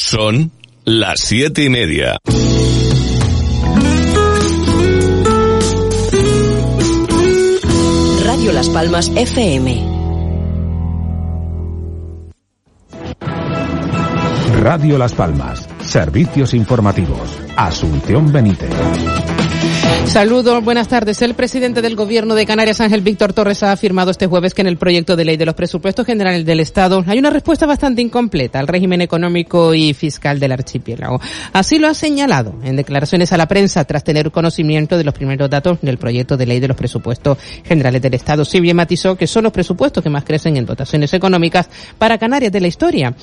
Son las siete y media. Radio Las Palmas FM. Radio Las Palmas. Servicios informativos. Asunción Benítez. Saludos, buenas tardes. El presidente del Gobierno de Canarias, Ángel Víctor Torres, ha afirmado este jueves que en el proyecto de ley de los presupuestos generales del Estado hay una respuesta bastante incompleta al régimen económico y fiscal del archipiélago. Así lo ha señalado en declaraciones a la prensa tras tener conocimiento de los primeros datos del proyecto de ley de los presupuestos generales del Estado. Si bien matizó que son los presupuestos que más crecen en dotaciones económicas para Canarias de la historia,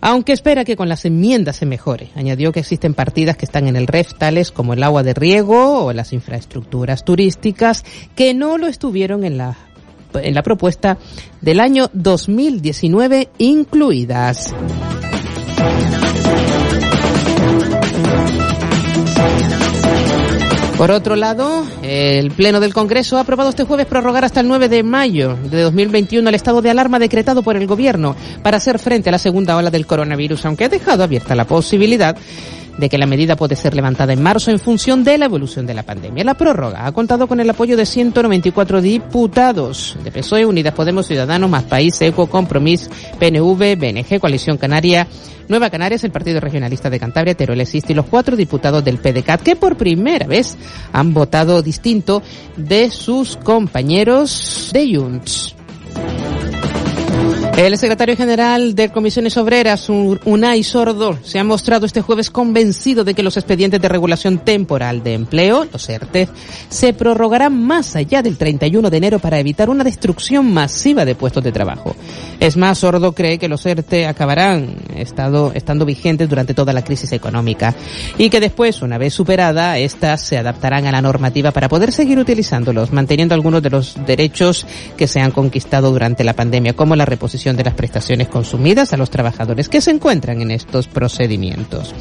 aunque espera que con las enmiendas se mejore. Añadió que existen partidas que están en el REF, tales como el agua de riego las infraestructuras turísticas que no lo estuvieron en la en la propuesta del año 2019 incluidas. Por otro lado, el Pleno del Congreso ha aprobado este jueves prorrogar hasta el 9 de mayo de 2021 el estado de alarma decretado por el Gobierno para hacer frente a la segunda ola del coronavirus, aunque ha dejado abierta la posibilidad de que la medida puede ser levantada en marzo en función de la evolución de la pandemia. La prórroga ha contado con el apoyo de 194 diputados de PSOE, Unidas Podemos, Ciudadanos, Más País, ECO, Compromís, PNV, BNG, Coalición Canaria, Nueva Canarias, el Partido Regionalista de Cantabria, Teruel Existe y los cuatro diputados del PDCAT que por primera vez han votado distinto de sus compañeros de Junts. El secretario general de Comisiones Obreras, Unai Sordo, se ha mostrado este jueves convencido de que los expedientes de regulación temporal de empleo, los ERTE, se prorrogarán más allá del 31 de enero para evitar una destrucción masiva de puestos de trabajo. Es más, Sordo cree que los ERTE acabarán estado, estando vigentes durante toda la crisis económica y que después, una vez superada, estas se adaptarán a la normativa para poder seguir utilizándolos, manteniendo algunos de los derechos que se han conquistado durante la pandemia, como la reposición de las prestaciones consumidas a los trabajadores que se encuentran en estos procedimientos.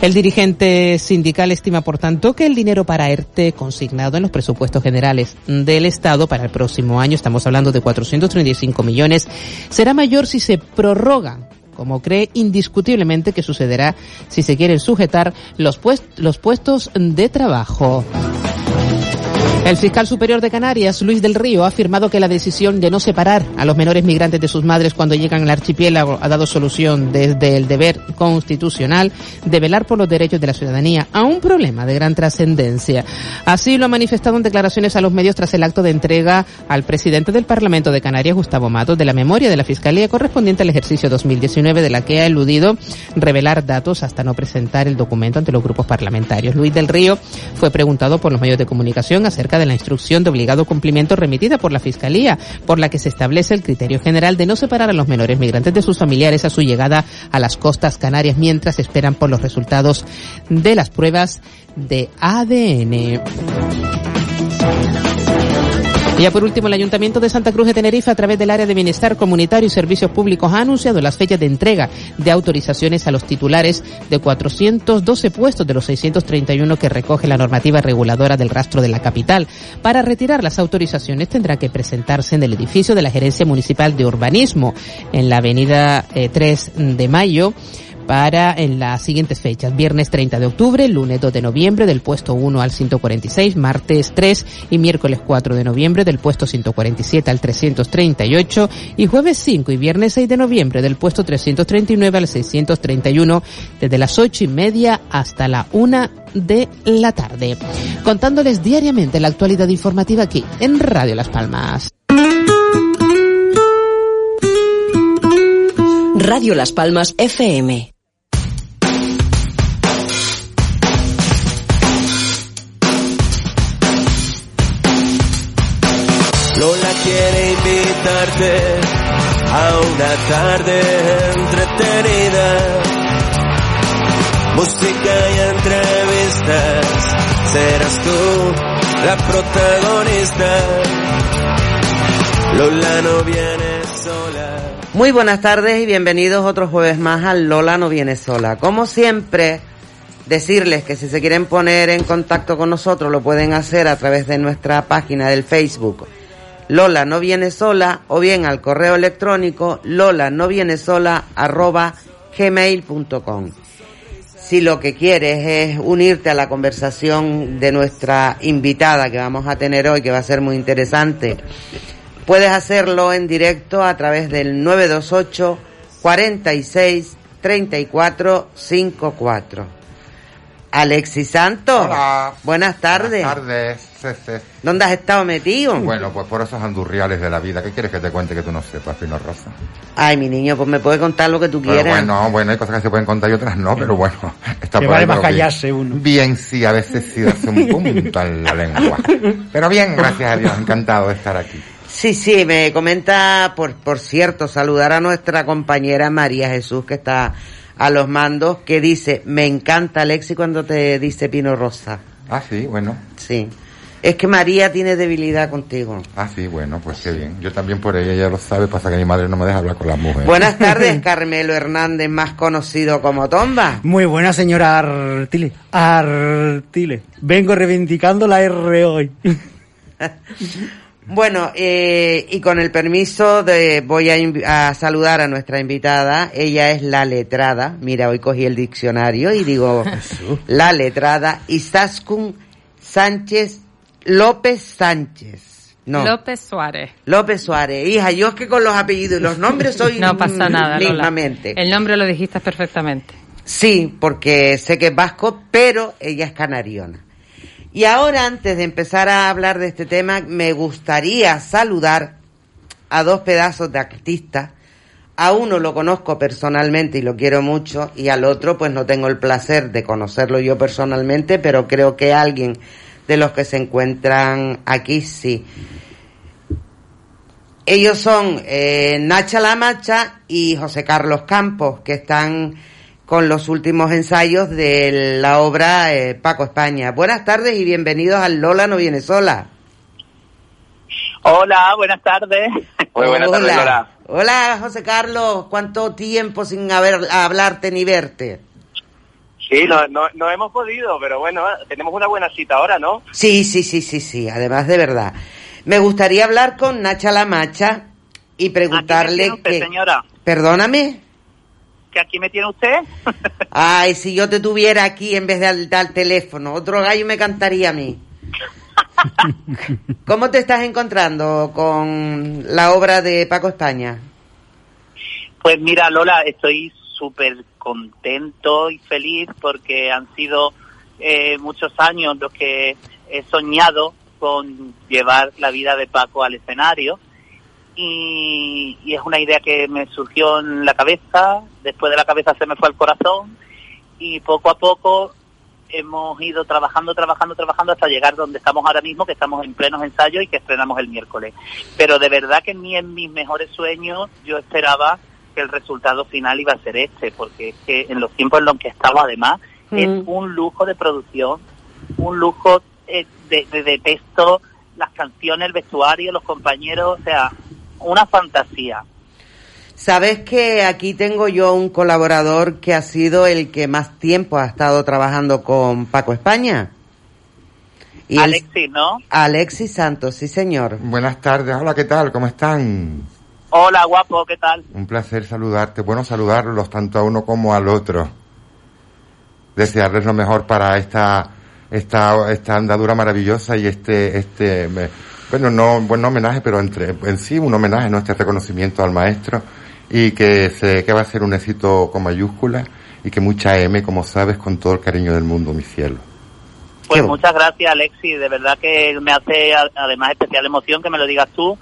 El dirigente sindical estima, por tanto, que el dinero para ERTE consignado en los presupuestos generales del Estado para el próximo año, estamos hablando de 435 millones, será mayor si se prorrogan como cree indiscutiblemente que sucederá si se quieren sujetar los puestos de trabajo. El fiscal superior de Canarias, Luis del Río, ha afirmado que la decisión de no separar a los menores migrantes de sus madres cuando llegan al archipiélago ha dado solución desde el deber constitucional de velar por los derechos de la ciudadanía a un problema de gran trascendencia. Así lo ha manifestado en declaraciones a los medios tras el acto de entrega al presidente del Parlamento de Canarias, Gustavo Matos, de la memoria de la Fiscalía correspondiente al ejercicio 2019 de la que ha eludido revelar datos hasta no presentar el documento ante los grupos parlamentarios. Luis del Río fue preguntado por los medios de comunicación acerca de la instrucción de obligado cumplimiento remitida por la Fiscalía, por la que se establece el criterio general de no separar a los menores migrantes de sus familiares a su llegada a las costas canarias mientras esperan por los resultados de las pruebas de ADN. Y ya por último, el Ayuntamiento de Santa Cruz de Tenerife, a través del área de Bienestar Comunitario y Servicios Públicos, ha anunciado las fechas de entrega de autorizaciones a los titulares de 412 puestos de los 631 que recoge la normativa reguladora del rastro de la capital. Para retirar las autorizaciones tendrá que presentarse en el edificio de la Gerencia Municipal de Urbanismo, en la avenida 3 eh, de Mayo para en las siguientes fechas. Viernes 30 de octubre, lunes 2 de noviembre del puesto 1 al 146, martes 3 y miércoles 4 de noviembre del puesto 147 al 338 y jueves 5 y viernes 6 de noviembre del puesto 339 al 631 desde las 8 y media hasta la 1 de la tarde. Contándoles diariamente la actualidad informativa aquí en Radio Las Palmas. Radio Las Palmas FM. Quiere invitarte a una tarde entretenida. Música y entrevistas, serás tú la protagonista. Lola no viene sola. Muy buenas tardes y bienvenidos otro jueves más al Lola no viene sola. Como siempre, decirles que si se quieren poner en contacto con nosotros lo pueden hacer a través de nuestra página del Facebook Lola no viene sola o bien al correo electrónico lola no viene sola arroba gmail.com. Si lo que quieres es unirte a la conversación de nuestra invitada que vamos a tener hoy, que va a ser muy interesante, puedes hacerlo en directo a través del 928 46 34 54. Alexis Santos. Hola. Buenas tardes. Buenas tardes. ¿Dónde has estado metido? Bueno, pues por esos andurriales de la vida. ¿Qué quieres que te cuente que tú no sepas, Pino Rosa? Ay, mi niño, pues me puedes contar lo que tú Pero quieras. bueno, bueno, hay cosas que se pueden contar y otras no, pero bueno. Está por vale ahí, más callarse uno. Bien, sí, a veces sí hace un punto en la lengua. Pero bien, gracias a Dios, encantado de estar aquí. Sí, sí, me comenta, por, por cierto, saludar a nuestra compañera María Jesús, que está a los mandos, que dice, me encanta Alexi cuando te dice Pino Rosa. Ah, sí, bueno. Sí. Es que María tiene debilidad contigo. Ah, sí, bueno, pues qué bien. Yo también por ella, ella lo sabe, pasa que mi madre no me deja hablar con las mujeres. Buenas tardes, Carmelo Hernández, más conocido como Tomba. Muy buena señora Artile. Artile. Vengo reivindicando la R hoy. Bueno, eh, y con el permiso de voy a, saludar a nuestra invitada. Ella es la letrada. Mira, hoy cogí el diccionario y digo la letrada Isaskun Sánchez López Sánchez. No, López Suárez. López Suárez. Hija, yo es que con los apellidos y los nombres soy No pasa mm, nada, Lola. El nombre lo dijiste perfectamente. Sí, porque sé que es vasco, pero ella es canariona. Y ahora, antes de empezar a hablar de este tema, me gustaría saludar a dos pedazos de artistas. A uno lo conozco personalmente y lo quiero mucho, y al otro pues no tengo el placer de conocerlo yo personalmente, pero creo que alguien de los que se encuentran aquí sí. Ellos son eh, Nacha La Macha y José Carlos Campos, que están con los últimos ensayos de la obra eh, Paco España. Buenas tardes y bienvenidos al Lola no viene sola. Hola, buenas tardes. Muy buenas tardes, Hola. Lola. Hola, José Carlos. ¿Cuánto tiempo sin haber, hablarte ni verte? Sí, no, no, no hemos podido, pero bueno, tenemos una buena cita ahora, ¿no? Sí, sí, sí, sí, sí. Además de verdad. Me gustaría hablar con Nacha La Macha y preguntarle Aquí me tiene usted, que... señora. Perdóname. ¿Que aquí me tiene usted? Ay, si yo te tuviera aquí en vez de al, al teléfono, otro gallo me cantaría a mí. ¿Cómo te estás encontrando con la obra de Paco España? Pues mira, Lola, estoy súper contento y feliz porque han sido eh, muchos años los que he soñado con llevar la vida de Paco al escenario y, y es una idea que me surgió en la cabeza, después de la cabeza se me fue al corazón y poco a poco hemos ido trabajando, trabajando, trabajando hasta llegar donde estamos ahora mismo, que estamos en plenos ensayos y que estrenamos el miércoles. Pero de verdad que ni en mis mejores sueños yo esperaba que el resultado final iba a ser este, porque es que en los tiempos en los que estamos además es Mm. un lujo de producción, un lujo eh, de, de, de texto, las canciones, el vestuario, los compañeros, o sea, una fantasía. Sabes que aquí tengo yo un colaborador que ha sido el que más tiempo ha estado trabajando con Paco España. Y él- Alexis, ¿no? Alexis Santos, sí señor. Buenas tardes, hola, ¿qué tal? ¿Cómo están? Hola, guapo, ¿qué tal? Un placer saludarte. Bueno, saludarlos tanto a uno como al otro. Desearles lo mejor para esta esta esta andadura maravillosa y este este me- bueno no buen homenaje pero entre en sí un homenaje no este reconocimiento al maestro y que se que va a ser un éxito con mayúscula y que mucha M como sabes con todo el cariño del mundo mi cielo. Pues Qué bueno. muchas gracias, Alexis. De verdad que me hace además especial emoción que me lo digas tú,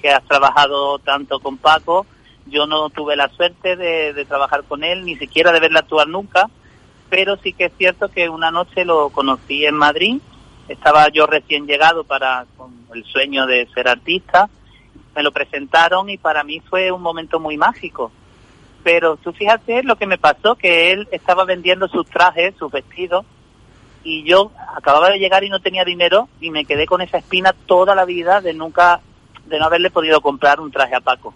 que has trabajado tanto con Paco. Yo no tuve la suerte de, de trabajar con él, ni siquiera de verle actuar nunca, pero sí que es cierto que una noche lo conocí en Madrid. Estaba yo recién llegado para con el sueño de ser artista. Me lo presentaron y para mí fue un momento muy mágico. Pero tú fíjate lo que me pasó, que él estaba vendiendo sus trajes, sus vestidos, y yo acababa de llegar y no tenía dinero y me quedé con esa espina toda la vida de nunca de no haberle podido comprar un traje a Paco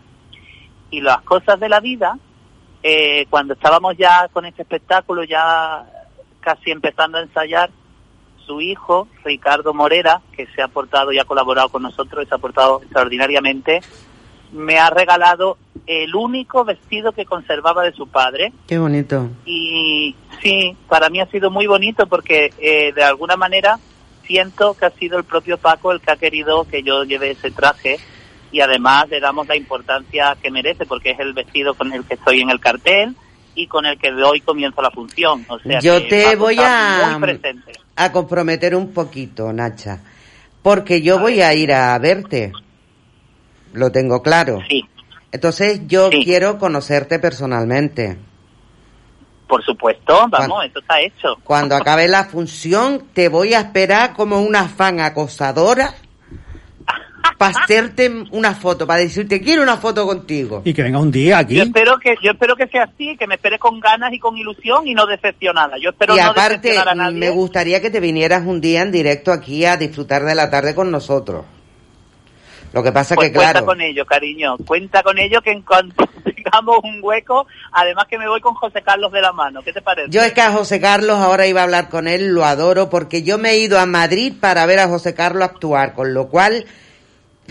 y las cosas de la vida eh, cuando estábamos ya con este espectáculo ya casi empezando a ensayar su hijo Ricardo Morera que se ha aportado y ha colaborado con nosotros se ha aportado extraordinariamente me ha regalado el único vestido que conservaba de su padre. Qué bonito. Y sí, para mí ha sido muy bonito porque eh, de alguna manera siento que ha sido el propio Paco el que ha querido que yo lleve ese traje y además le damos la importancia que merece porque es el vestido con el que estoy en el cartel y con el que de hoy comienzo la función. O sea Yo que te voy a, muy presente. A comprometer un poquito, Nacha, porque yo voy a ir a verte. Lo tengo claro. Sí. Entonces yo quiero conocerte personalmente. Por supuesto, vamos, eso está hecho. Cuando acabe la función te voy a esperar como una fan acosadora para hacerte una foto, para decirte quiero una foto contigo. Y que venga un día aquí. Yo espero que yo espero que sea así, que me espere con ganas y con ilusión y no decepcionada. Yo espero y no aparte, decepcionar a nadie. me gustaría que te vinieras un día en directo aquí a disfrutar de la tarde con nosotros. Lo que pasa Pues que, claro, cuenta con ello, cariño. Cuenta con ello que en cuanto tengamos un hueco, además que me voy con José Carlos de la mano. ¿Qué te parece? yo es que a José Carlos ahora iba a hablar con él, lo adoro, porque yo me he ido a Madrid para ver a José Carlos actuar, con lo cual,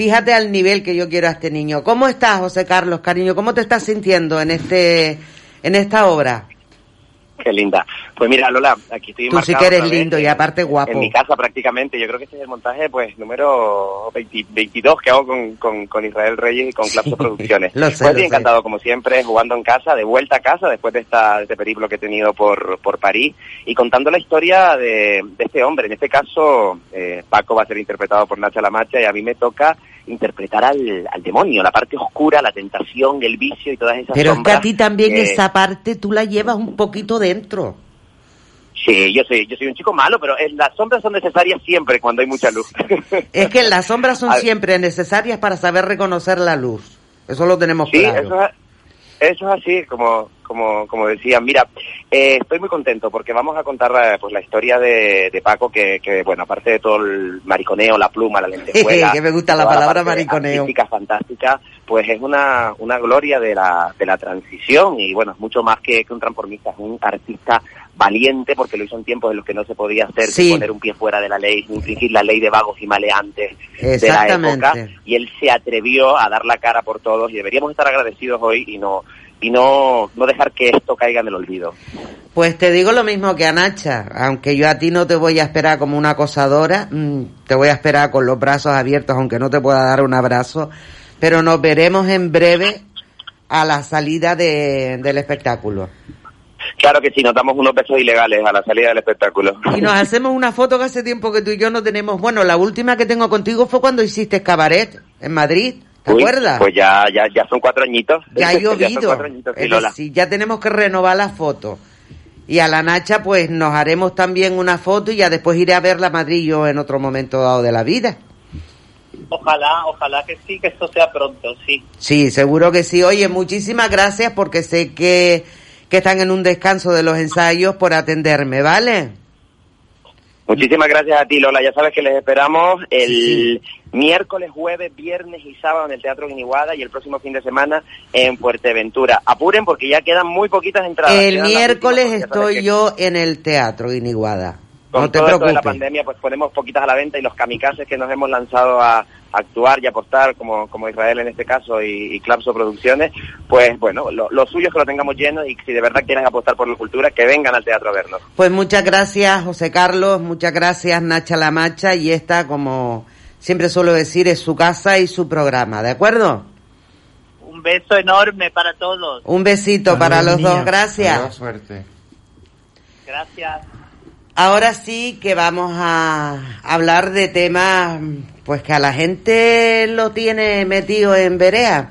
fíjate al nivel que yo quiero a este niño. ¿Cómo estás, José Carlos, cariño? ¿Cómo te estás sintiendo en este, en esta obra? Qué linda. Pues mira, Lola, aquí estoy Tú sí que eres vez lindo y aparte guapo. En mi casa prácticamente. Yo creo que este es el montaje pues número 20 22 que hago con, con, con Israel Reyes y con Clapso Producciones. Lo sé, pues lo estoy sé. encantado como siempre, jugando en casa, de vuelta a casa después de, esta, de este periplo que he tenido por, por París y contando la historia de, de este hombre. En este caso, eh, Paco va a ser interpretado por Nacha Lamacha y a mí me toca interpretar al, al demonio, la parte oscura, la tentación, el vicio y todas esas Pero es que sombras a ti también esa parte tú la llevas un poquito dentro. Sí, yo soy, yo soy un chico malo, pero eh, las sombras son necesarias siempre cuando hay mucha luz. Es que las sombras son siempre necesarias para saber reconocer la luz. Eso lo tenemos Sí, claro. eso es, eso es así, como, como, como decía. Mira, eh, estoy muy contento porque vamos a contar eh, pues la historia de, de Paco, que, que, bueno, aparte de todo el mariconeo, la pluma, la lentejuela... Que me gusta la palabra parte mariconeo. fantástica, pues es una, una gloria de la, de la transición y, bueno, es mucho más que, que un transformista, es un artista valiente porque lo hizo en tiempos en los que no se podía hacer, poner un pie fuera de la ley, infringir la ley de vagos y maleantes de la época y él se atrevió a dar la cara por todos y deberíamos estar agradecidos hoy y no y no, no dejar que esto caiga en el olvido. Pues te digo lo mismo que a Nacha, aunque yo a ti no te voy a esperar como una acosadora, mm, te voy a esperar con los brazos abiertos, aunque no te pueda dar un abrazo, pero nos veremos en breve a la salida de- del espectáculo. Claro que sí, nos damos unos besos ilegales a la salida del espectáculo. Y nos hacemos una foto que hace tiempo que tú y yo no tenemos. Bueno, la última que tengo contigo fue cuando hiciste cabaret en Madrid, ¿te Uy, acuerdas? Pues ya, ya, ya son cuatro añitos. ya ha son llovido. cuatro añitos, sí, ya tenemos que renovar la foto. Y a la Nacha, pues nos haremos también una foto y ya después iré a verla a Madrid yo en otro momento dado de la vida. Ojalá, ojalá que sí, que esto sea pronto, sí. Sí, seguro que sí. Oye, muchísimas gracias porque sé que, que están en un descanso de los ensayos por atenderme, ¿vale? Muchísimas gracias a ti, Lola. Ya sabes que les esperamos el miércoles, jueves, viernes y sábado en el Teatro Guiniguada y el próximo fin de semana en Fuerteventura. Apuren porque ya quedan muy poquitas entradas. El miércoles últimas, estoy que yo en el teatro Iniguada. Con No te todo esto de la pandemia, pues ponemos poquitas a la venta y los kamikazes que nos hemos lanzado a actuar y apostar, como, como Israel en este caso y, y Clapso Producciones, pues bueno, lo, lo suyo es que lo tengamos lleno y si de verdad quieren apostar por la cultura, que vengan al teatro a vernos. Pues muchas gracias, José Carlos, muchas gracias, Nacha La Macha, y esta, como siempre suelo decir, es su casa y su programa, ¿de acuerdo? Un beso enorme para todos. Un besito para los dos, gracias. Adiós, suerte. Gracias. Ahora sí que vamos a hablar de temas pues que a la gente lo tiene metido en verea.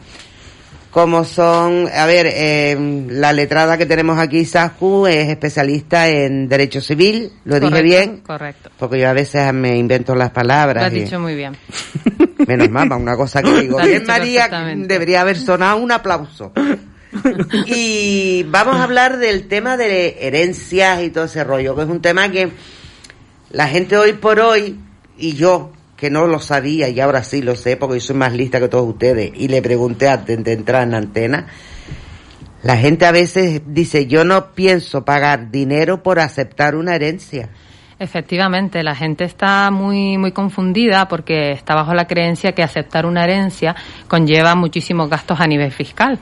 Como son, a ver, eh, la letrada que tenemos aquí, Sasku, es especialista en Derecho Civil, lo dije bien, Correcto. porque yo a veces me invento las Lo palabras. has y- dicho muy bien. Menos para una cosa que digo. Lo has Bien, María, debería haber sonado un aplauso. Y vamos a hablar del tema de herencias y todo ese rollo, que es un tema que la gente hoy por hoy, y yo, que no lo sabía y ahora sí lo sé porque yo soy más lista que todos ustedes, y le pregunté antes de entrar en antena, la gente a veces dice, yo no pienso pagar dinero por aceptar una herencia. Efectivamente, la gente está muy muy confundida porque está bajo la creencia que aceptar una herencia conlleva muchísimos gastos a nivel fiscal.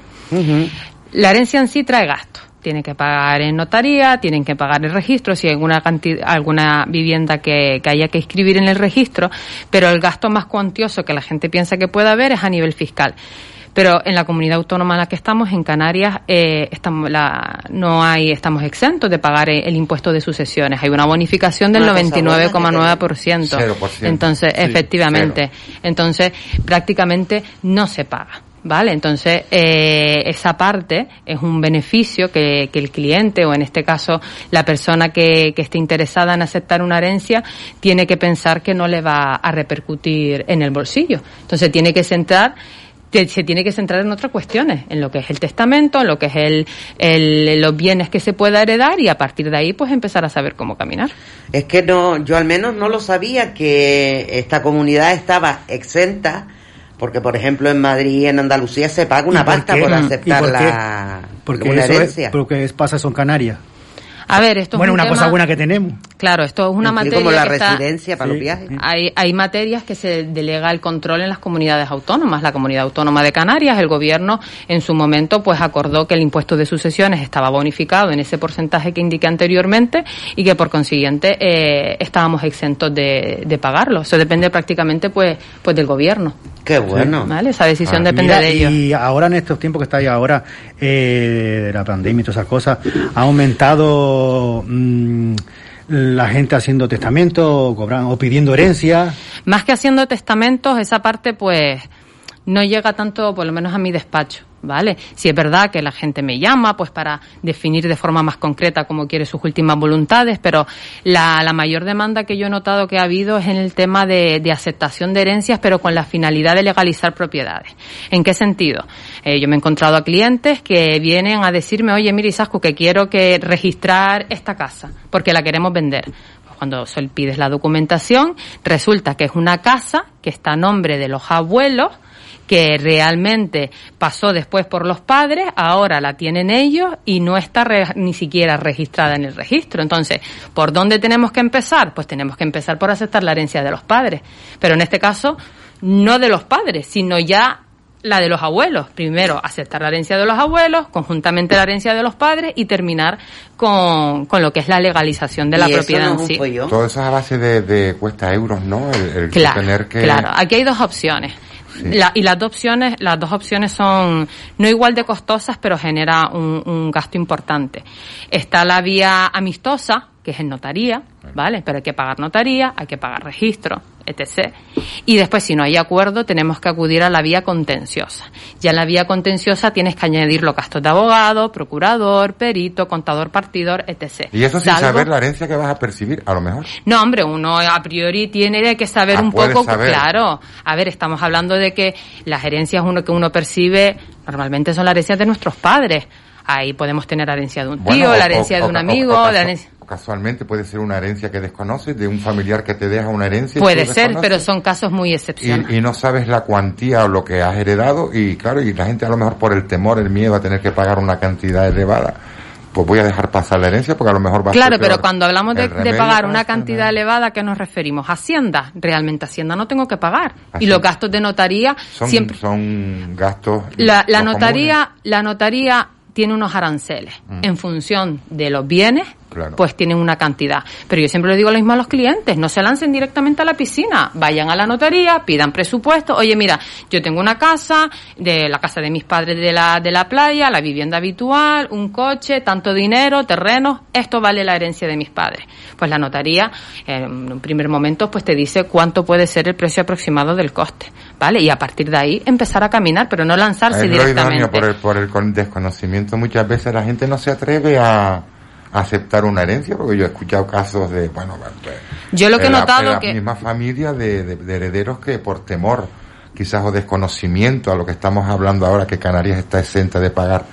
La herencia en sí trae gastos. Tienen que pagar en notaría, tienen que pagar el registro, si hay alguna, canti- alguna vivienda que, que haya que inscribir en el registro, pero el gasto más cuantioso que la gente piensa que puede haber es a nivel fiscal. Pero en la comunidad autónoma en la que estamos, en Canarias, eh, estamos, la, no hay, estamos exentos de pagar el, el impuesto de sucesiones. Hay una bonificación del Una cosa buena que 99,9%. 0%. Entonces, Sí, efectivamente, entonces prácticamente no se paga. ¿Vale? Entonces, eh, esa parte es un beneficio que, que el cliente, o en este caso la persona que, que esté interesada en aceptar una herencia, tiene que pensar que no le va a repercutir en el bolsillo. Entonces, tiene que centrar se tiene que centrar en otras cuestiones, en lo que es el testamento, en lo que es el, el- los bienes que se pueda heredar y a partir de ahí pues empezar a saber cómo caminar. Es que no, yo al menos no lo sabía que esta comunidad estaba exenta, porque por ejemplo en Madrid y en Andalucía se paga una ¿Y por pasta por ¿Y aceptar por la Porque una es, herencia. porque es- pasa eso en Canarias. A ver, esto bueno, es un una tema- cosa buena que tenemos. Claro, esto es una materia como la que está- residencia para los viajes. Hay, hay materias que se delega el control en las comunidades autónomas. La comunidad autónoma de Canarias, el gobierno en su momento pues acordó que el impuesto de sucesiones estaba bonificado en ese porcentaje que indiqué anteriormente y que por consiguiente eh, estábamos exentos de, de pagarlo. Eso depende prácticamente pues pues del gobierno. Qué bueno. ¿Vale? Esa decisión Ah, depende mira, de ellos. Y ahora en estos tiempos que está ahí ahora, eh, de la pandemia y todas esas cosas, ha aumentado mm, la gente haciendo testamento, cobrando, o pidiendo herencia. Más que haciendo testamentos, esa parte pues no llega tanto, por lo menos a mi despacho, ¿vale? Si es verdad que la gente me llama pues para definir de forma más concreta cómo quiere sus últimas voluntades, pero la, mayor demanda que yo he notado que ha habido es en el tema de, aceptación de herencias, pero con la finalidad de legalizar propiedades. ¿En qué sentido? Eh, yo me he encontrado a clientes que vienen a decirme, oye, mira Isascu, que quiero que registrar esta casa, porque la queremos vender Pues cuando sol- pides la documentación, resulta que es una casa que está a nombre de los abuelos, que realmente pasó después por los padres, ahora la tienen ellos y no está re- ni siquiera registrada en el registro. Entonces, ¿por dónde tenemos que empezar? Pues tenemos que empezar por aceptar la herencia de los padres. Pero en este caso, no de los padres, sino ya la de los abuelos. Primero, aceptar la herencia de los abuelos, conjuntamente la herencia de los padres y terminar con, con lo que es la legalización de la Y propiedad no en sí. Todo eso es a base de, de cuesta euros, ¿no? El, el Claro, tener que... claro. Aquí hay dos opciones. La- y las dos opciones, las dos opciones son no igual de costosas, pero genera un, un gasto importante. Está la vía amistosa, que es en notaría, ¿vale? Pero hay que pagar notaría, hay que pagar registro, etc. Y después, si no hay acuerdo, tenemos que acudir a la vía contenciosa. Ya en la vía contenciosa tienes que añadir los gastos de abogado, procurador, perito, contador partidor, etc. Y eso sin Salvo- saber la herencia que vas a percibir, a lo mejor. no, hombre, uno a priori tiene que saber Ah, un poco, saber. claro. A ver, estamos hablando de que las herencias uno que uno percibe normalmente son las herencias de nuestros padres. Ahí podemos tener la herencia de un tío, Bueno, la herencia o- de un o- amigo, la herencia- Casualmente puede ser una herencia que desconoces, de un familiar que te deja una herencia. puede ser, pero son casos muy excepcionales. y, y no sabes la cuantía o lo que has heredado y claro, y la gente a lo mejor por el temor, el miedo a tener que pagar una cantidad elevada, pues voy a dejar pasar la herencia porque a lo mejor va a Claro, ser pero cuando hablamos de, pagar una cantidad ¿no? elevada, ¿a qué nos referimos? Hacienda. Realmente Hacienda no tengo que pagar. Así. Y los gastos de notaría son, siempre... son gastos La, notaría, la notaría tiene unos aranceles Mm. en función de los bienes. Claro. Pues tienen una cantidad. Pero yo siempre le digo lo mismo a los clientes, no se lancen directamente a la piscina, vayan a la notaría, pidan presupuesto. Oye, mira, yo tengo una casa, de la casa de mis padres de la, de la playa, la vivienda habitual, un coche, tanto dinero, terrenos, esto vale la herencia de mis padres. Pues la notaría, eh, en un primer momento, pues te dice cuánto puede ser el precio aproximado del coste, ¿vale? Y a partir de ahí empezar a caminar, pero no lanzarse directamente. por el, por el con- desconocimiento muchas veces la gente no se atreve a aceptar una herencia porque yo he escuchado casos de, bueno, pues, Yo lo que he la- notado la que- misma familia de, de- de herederos que por temor quizás o desconocimiento a lo que estamos hablando ahora que Canarias está exenta de pagar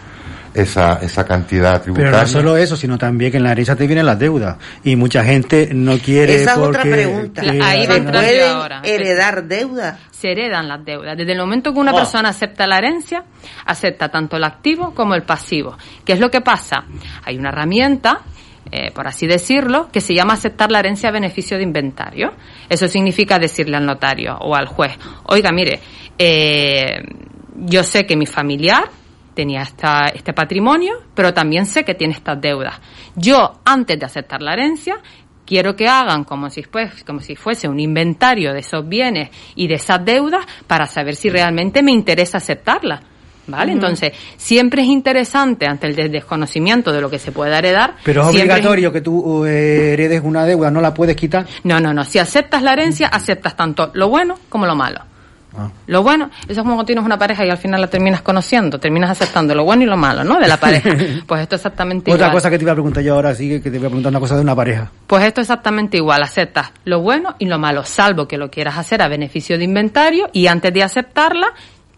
esa, esa cantidad Pero tributaria. no solo eso, sino también que en la herencia te vienen las deudas. Y mucha gente no quiere Esa es otra pregunta. que- Ahí va a ¿Se entrar yo pueden ahora. heredar deuda? se heredan las deudas. Desde el momento que una Oh. persona acepta la herencia, acepta tanto el activo como el pasivo. ¿Qué es lo que pasa? Hay una herramienta eh, por así decirlo, que se llama aceptar la herencia a beneficio de inventario. Eso significa decirle al notario o al juez, oiga, mire, eh, yo sé que mi familiar tenía esta, este patrimonio, pero también sé que tiene estas deudas. Yo, antes de aceptar la herencia, quiero que hagan como si, pues, como si fuese un inventario de esos bienes y de esas deudas para saber si realmente me interesa aceptarla. ¿Vale? Entonces, siempre es interesante ante el des- desconocimiento de lo que se puede heredar. Pero es obligatorio que tú eh, heredes una deuda, no la puedes quitar. No, no, no. Si aceptas la herencia, aceptas tanto lo bueno como lo malo. Ah. Lo bueno, eso es como cuando tienes una pareja y al final la terminas conociendo, terminas aceptando lo bueno y lo malo, ¿no? De la pareja. Pues esto es exactamente Otra igual. cosa que te iba a preguntar yo ahora, sí, que te iba a preguntar una cosa de una pareja. Pues esto es exactamente igual, aceptas lo bueno y lo malo, salvo que lo quieras hacer a beneficio de inventario y antes de aceptarla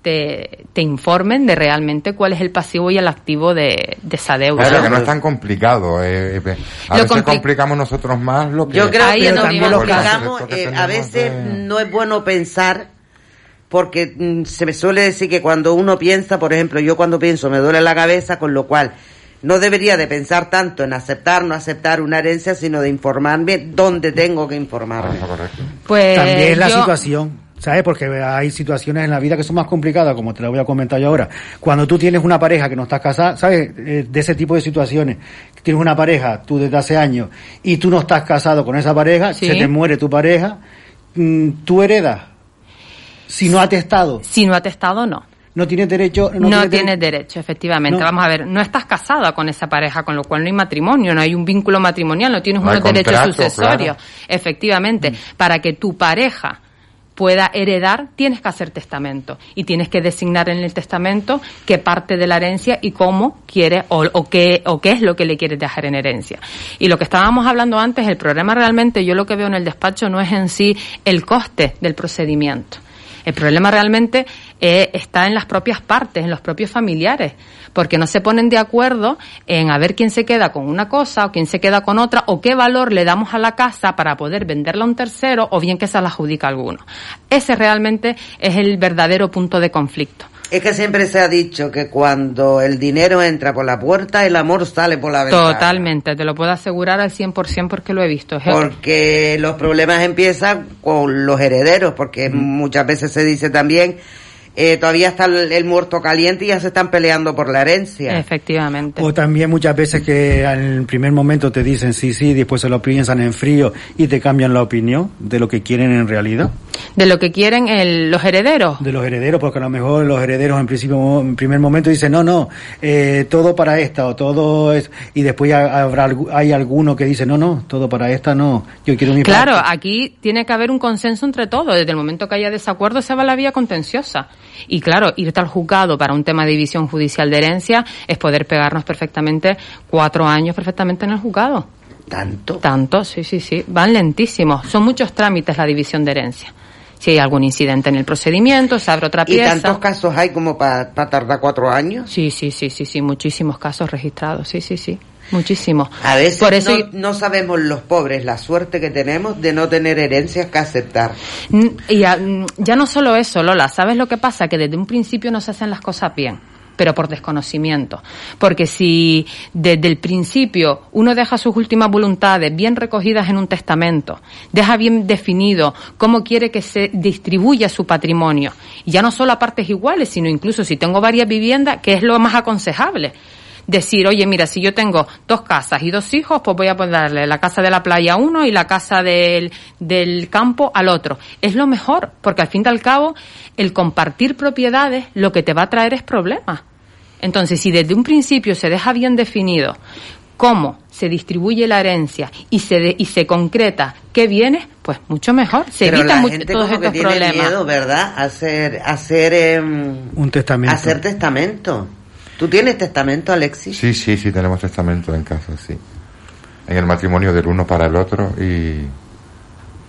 te, te informen de realmente cuál es el pasivo y el activo de, de esa deuda. Claro, que no es tan complicado. eh, eh, a Lo veces compli- complicamos nosotros más lo que... Yo creo que no, lo que eh, a veces de- no es bueno pensar porque mm, se me suele decir que cuando uno piensa, por ejemplo, yo cuando pienso me duele la cabeza, con lo cual no debería de pensar tanto en aceptar o no aceptar una herencia, sino de informarme dónde tengo que informarme. Pues También la yo- situación, ¿sabes? Porque hay situaciones en la vida que son más complicadas, como te la voy a comentar yo ahora. Cuando tú tienes una pareja que no estás casada, ¿sabes? Eh, De ese tipo de situaciones. Tienes una pareja, tú desde hace años, y tú no estás casado con esa pareja, Sí. se te muere tu pareja, mm, tú heredas. Si no ha testado, Si no ha testado, no. no tienes derecho. No, tienes tienes derecho, efectivamente. No. Vamos a ver, no estás casada con esa pareja, con lo cual no hay matrimonio, no hay un vínculo matrimonial, no tienes No unos derechos sucesorios. claro. Efectivamente, para que tu pareja pueda heredar, tienes que hacer testamento y tienes que designar en el testamento qué parte de la herencia y cómo quiere o, o qué o qué es lo que le quieres dejar en herencia. Y lo que estábamos hablando antes, el problema realmente yo lo que veo en el despacho no es en sí el coste del procedimiento. El problema realmente eh, está en las propias partes, en los propios familiares, porque no se ponen de acuerdo en a ver quién se queda con una cosa o quién se queda con otra o qué valor le damos a la casa para poder venderla a un tercero o bien que se la adjudica a alguno. Ese realmente es el verdadero punto de conflicto. Es que siempre se ha dicho que cuando el dinero entra por la puerta, el amor sale por la ventana. Totalmente, te lo puedo asegurar al 100% porque lo he visto. Es- Porque los problemas empiezan con los herederos, porque muchas veces se dice también, eh, todavía está el, el muerto caliente y ya se están peleando por la herencia. Efectivamente. O también muchas veces que en el primer momento te dicen sí, sí, después se lo piensan en frío y te cambian la opinión de lo que quieren en realidad. De lo que quieren el- los herederos. De los herederos, porque a lo mejor los herederos en principio, en primer momento dicen no, no, eh, todo para esta o todo es, y después ha- habrá, hay alguno que dice no, no, todo para esta no, yo quiero mi Claro, parte". aquí tiene que haber un consenso entre todos. Desde el momento que haya desacuerdo se va a la vía contenciosa. Y claro, irte al juzgado para un tema de división judicial de herencia es poder pegarnos perfectamente cuatro años perfectamente en el juzgado. ¿Tanto? Tanto, sí, sí, sí. Van lentísimos. Son muchos trámites la división de herencia. Si hay algún incidente en el procedimiento, se abre otra ¿Y pieza. tantos casos hay como para tardar cuatro años? Sí, sí, sí, sí, sí. Muchísimos casos registrados. Sí, sí, sí. Muchísimos. A veces Por eso no, no sabemos los pobres la suerte que tenemos de no tener herencias que aceptar. Y ya, ya no solo eso, Lola, ¿sabes lo que pasa? Que desde un principio no se hacen las cosas bien, pero por desconocimiento. Porque si desde el principio uno deja sus últimas voluntades bien recogidas en un testamento, deja bien definido cómo quiere que se distribuya su patrimonio, ya no solo a partes iguales, sino incluso si tengo varias viviendas, que es lo más aconsejable decir, oye, mira, si yo tengo dos casas y dos hijos, pues voy a darle la casa de la playa a uno y la casa del, del campo al otro. Es lo mejor, porque al fin y al cabo, el compartir propiedades lo que te va a traer es problemas. Entonces, si desde un principio se deja bien definido cómo se distribuye la herencia y se de- y se concreta qué viene, pues mucho mejor. Se Pero evitan la mu- gente todos como que tiene problemas. miedo, ¿verdad? Hacer, hacer, em, Un testamento. hacer testamento. ¿Tú tienes testamento, Alexis? Sí, sí, sí, tenemos testamento en casa, sí. En el matrimonio del uno para el otro y,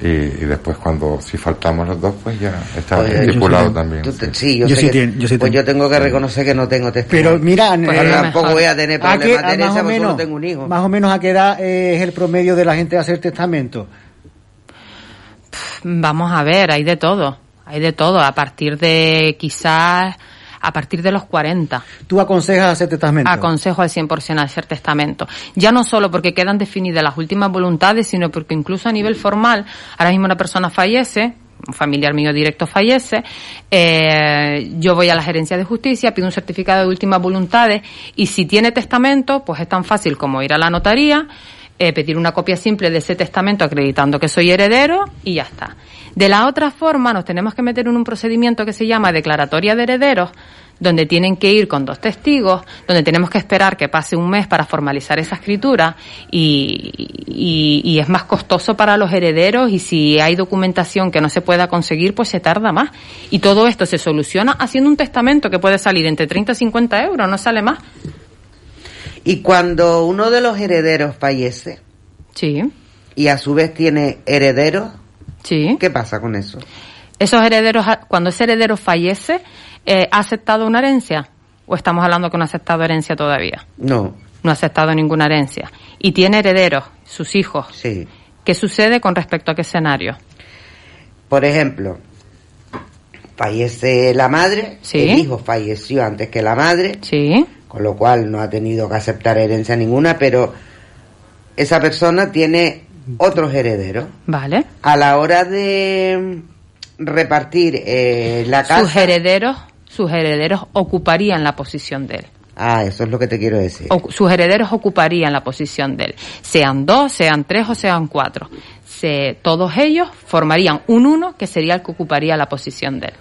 y, y después cuando, si faltamos los dos, pues ya está Oye, yo estipulado sí- también. Tú sí. sí, yo, Yo sé sí que- tien- yo sí pues yo tengo que reconocer que no tengo testamento. Pero mira, Pues lo tampoco voy a tener ¿a qué- problemas de a herencia más o menos, solo tengo un hijo. más o menos a qué edad eh, es el promedio de la gente hacer testamento. Vamos a ver, hay de todo, hay de todo. A partir de quizás a partir de los 40. ¿Tú aconsejas hacer testamento? Aconsejo al 100% hacer testamento. Ya no solo porque quedan definidas las últimas voluntades, sino porque incluso a nivel formal, ahora mismo una persona fallece, un familiar mío directo fallece, eh, yo voy a la gerencia de justicia, pido un certificado de últimas voluntades y si tiene testamento, pues es tan fácil como ir a la notaría, eh, pedir una copia simple de ese testamento acreditando que soy heredero y ya está. De la otra forma, nos tenemos que meter en un procedimiento que se llama declaratoria de herederos, donde tienen que ir con dos testigos, donde tenemos que esperar que pase un mes para formalizar esa escritura y, y, y, es más costoso para los herederos y si hay documentación que no se pueda conseguir, pues se tarda más. Y todo esto se soluciona haciendo un testamento que puede salir entre 30 y 50 euros, no sale más. Y cuando uno de los herederos fallece, sí. y a su vez tiene herederos, sí. ¿qué pasa con eso? Esos herederos, cuando ese heredero fallece, eh, ¿ha aceptado una herencia? ¿O estamos hablando que no ha aceptado herencia todavía? No. No ha aceptado ninguna herencia. Y tiene herederos, sus hijos. Sí. ¿Qué sucede con respecto a qué escenario? Por ejemplo, fallece la madre, Sí. el hijo falleció antes que la madre, Sí. con lo cual no ha tenido que aceptar herencia ninguna, pero esa persona tiene otros herederos. Vale. A la hora de repartir eh, la casa... Sus herederos, sus herederos ocuparían la posición de él. Ah, eso es lo que te quiero decir. O- sus herederos ocuparían la posición de él. Sean dos, sean tres o sean cuatro. Se, todos ellos formarían un uno que sería el que ocuparía la posición de él.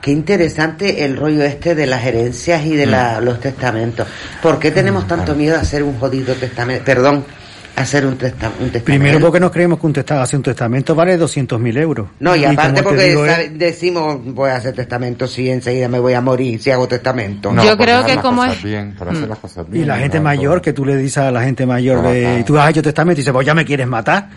Qué interesante el rollo este de las herencias y de Mm. la- los testamentos. ¿Por qué tenemos tanto miedo a hacer un jodido testamento? Perdón, hacer un, testa- un testamento. Primero porque nos creemos que un testa- hacer un testamento vale 200.000 euros. No, y aparte porque sabe- eh, decimos, voy a hacer testamento si enseguida me voy a morir, si hago testamento. No, Yo creo que las como cosas es- bien, para hacer las cosas bien. Y la gente no, mayor, que tú le dices a la gente mayor, de, tú has hecho testamento y dices, pues ya me quieres matar.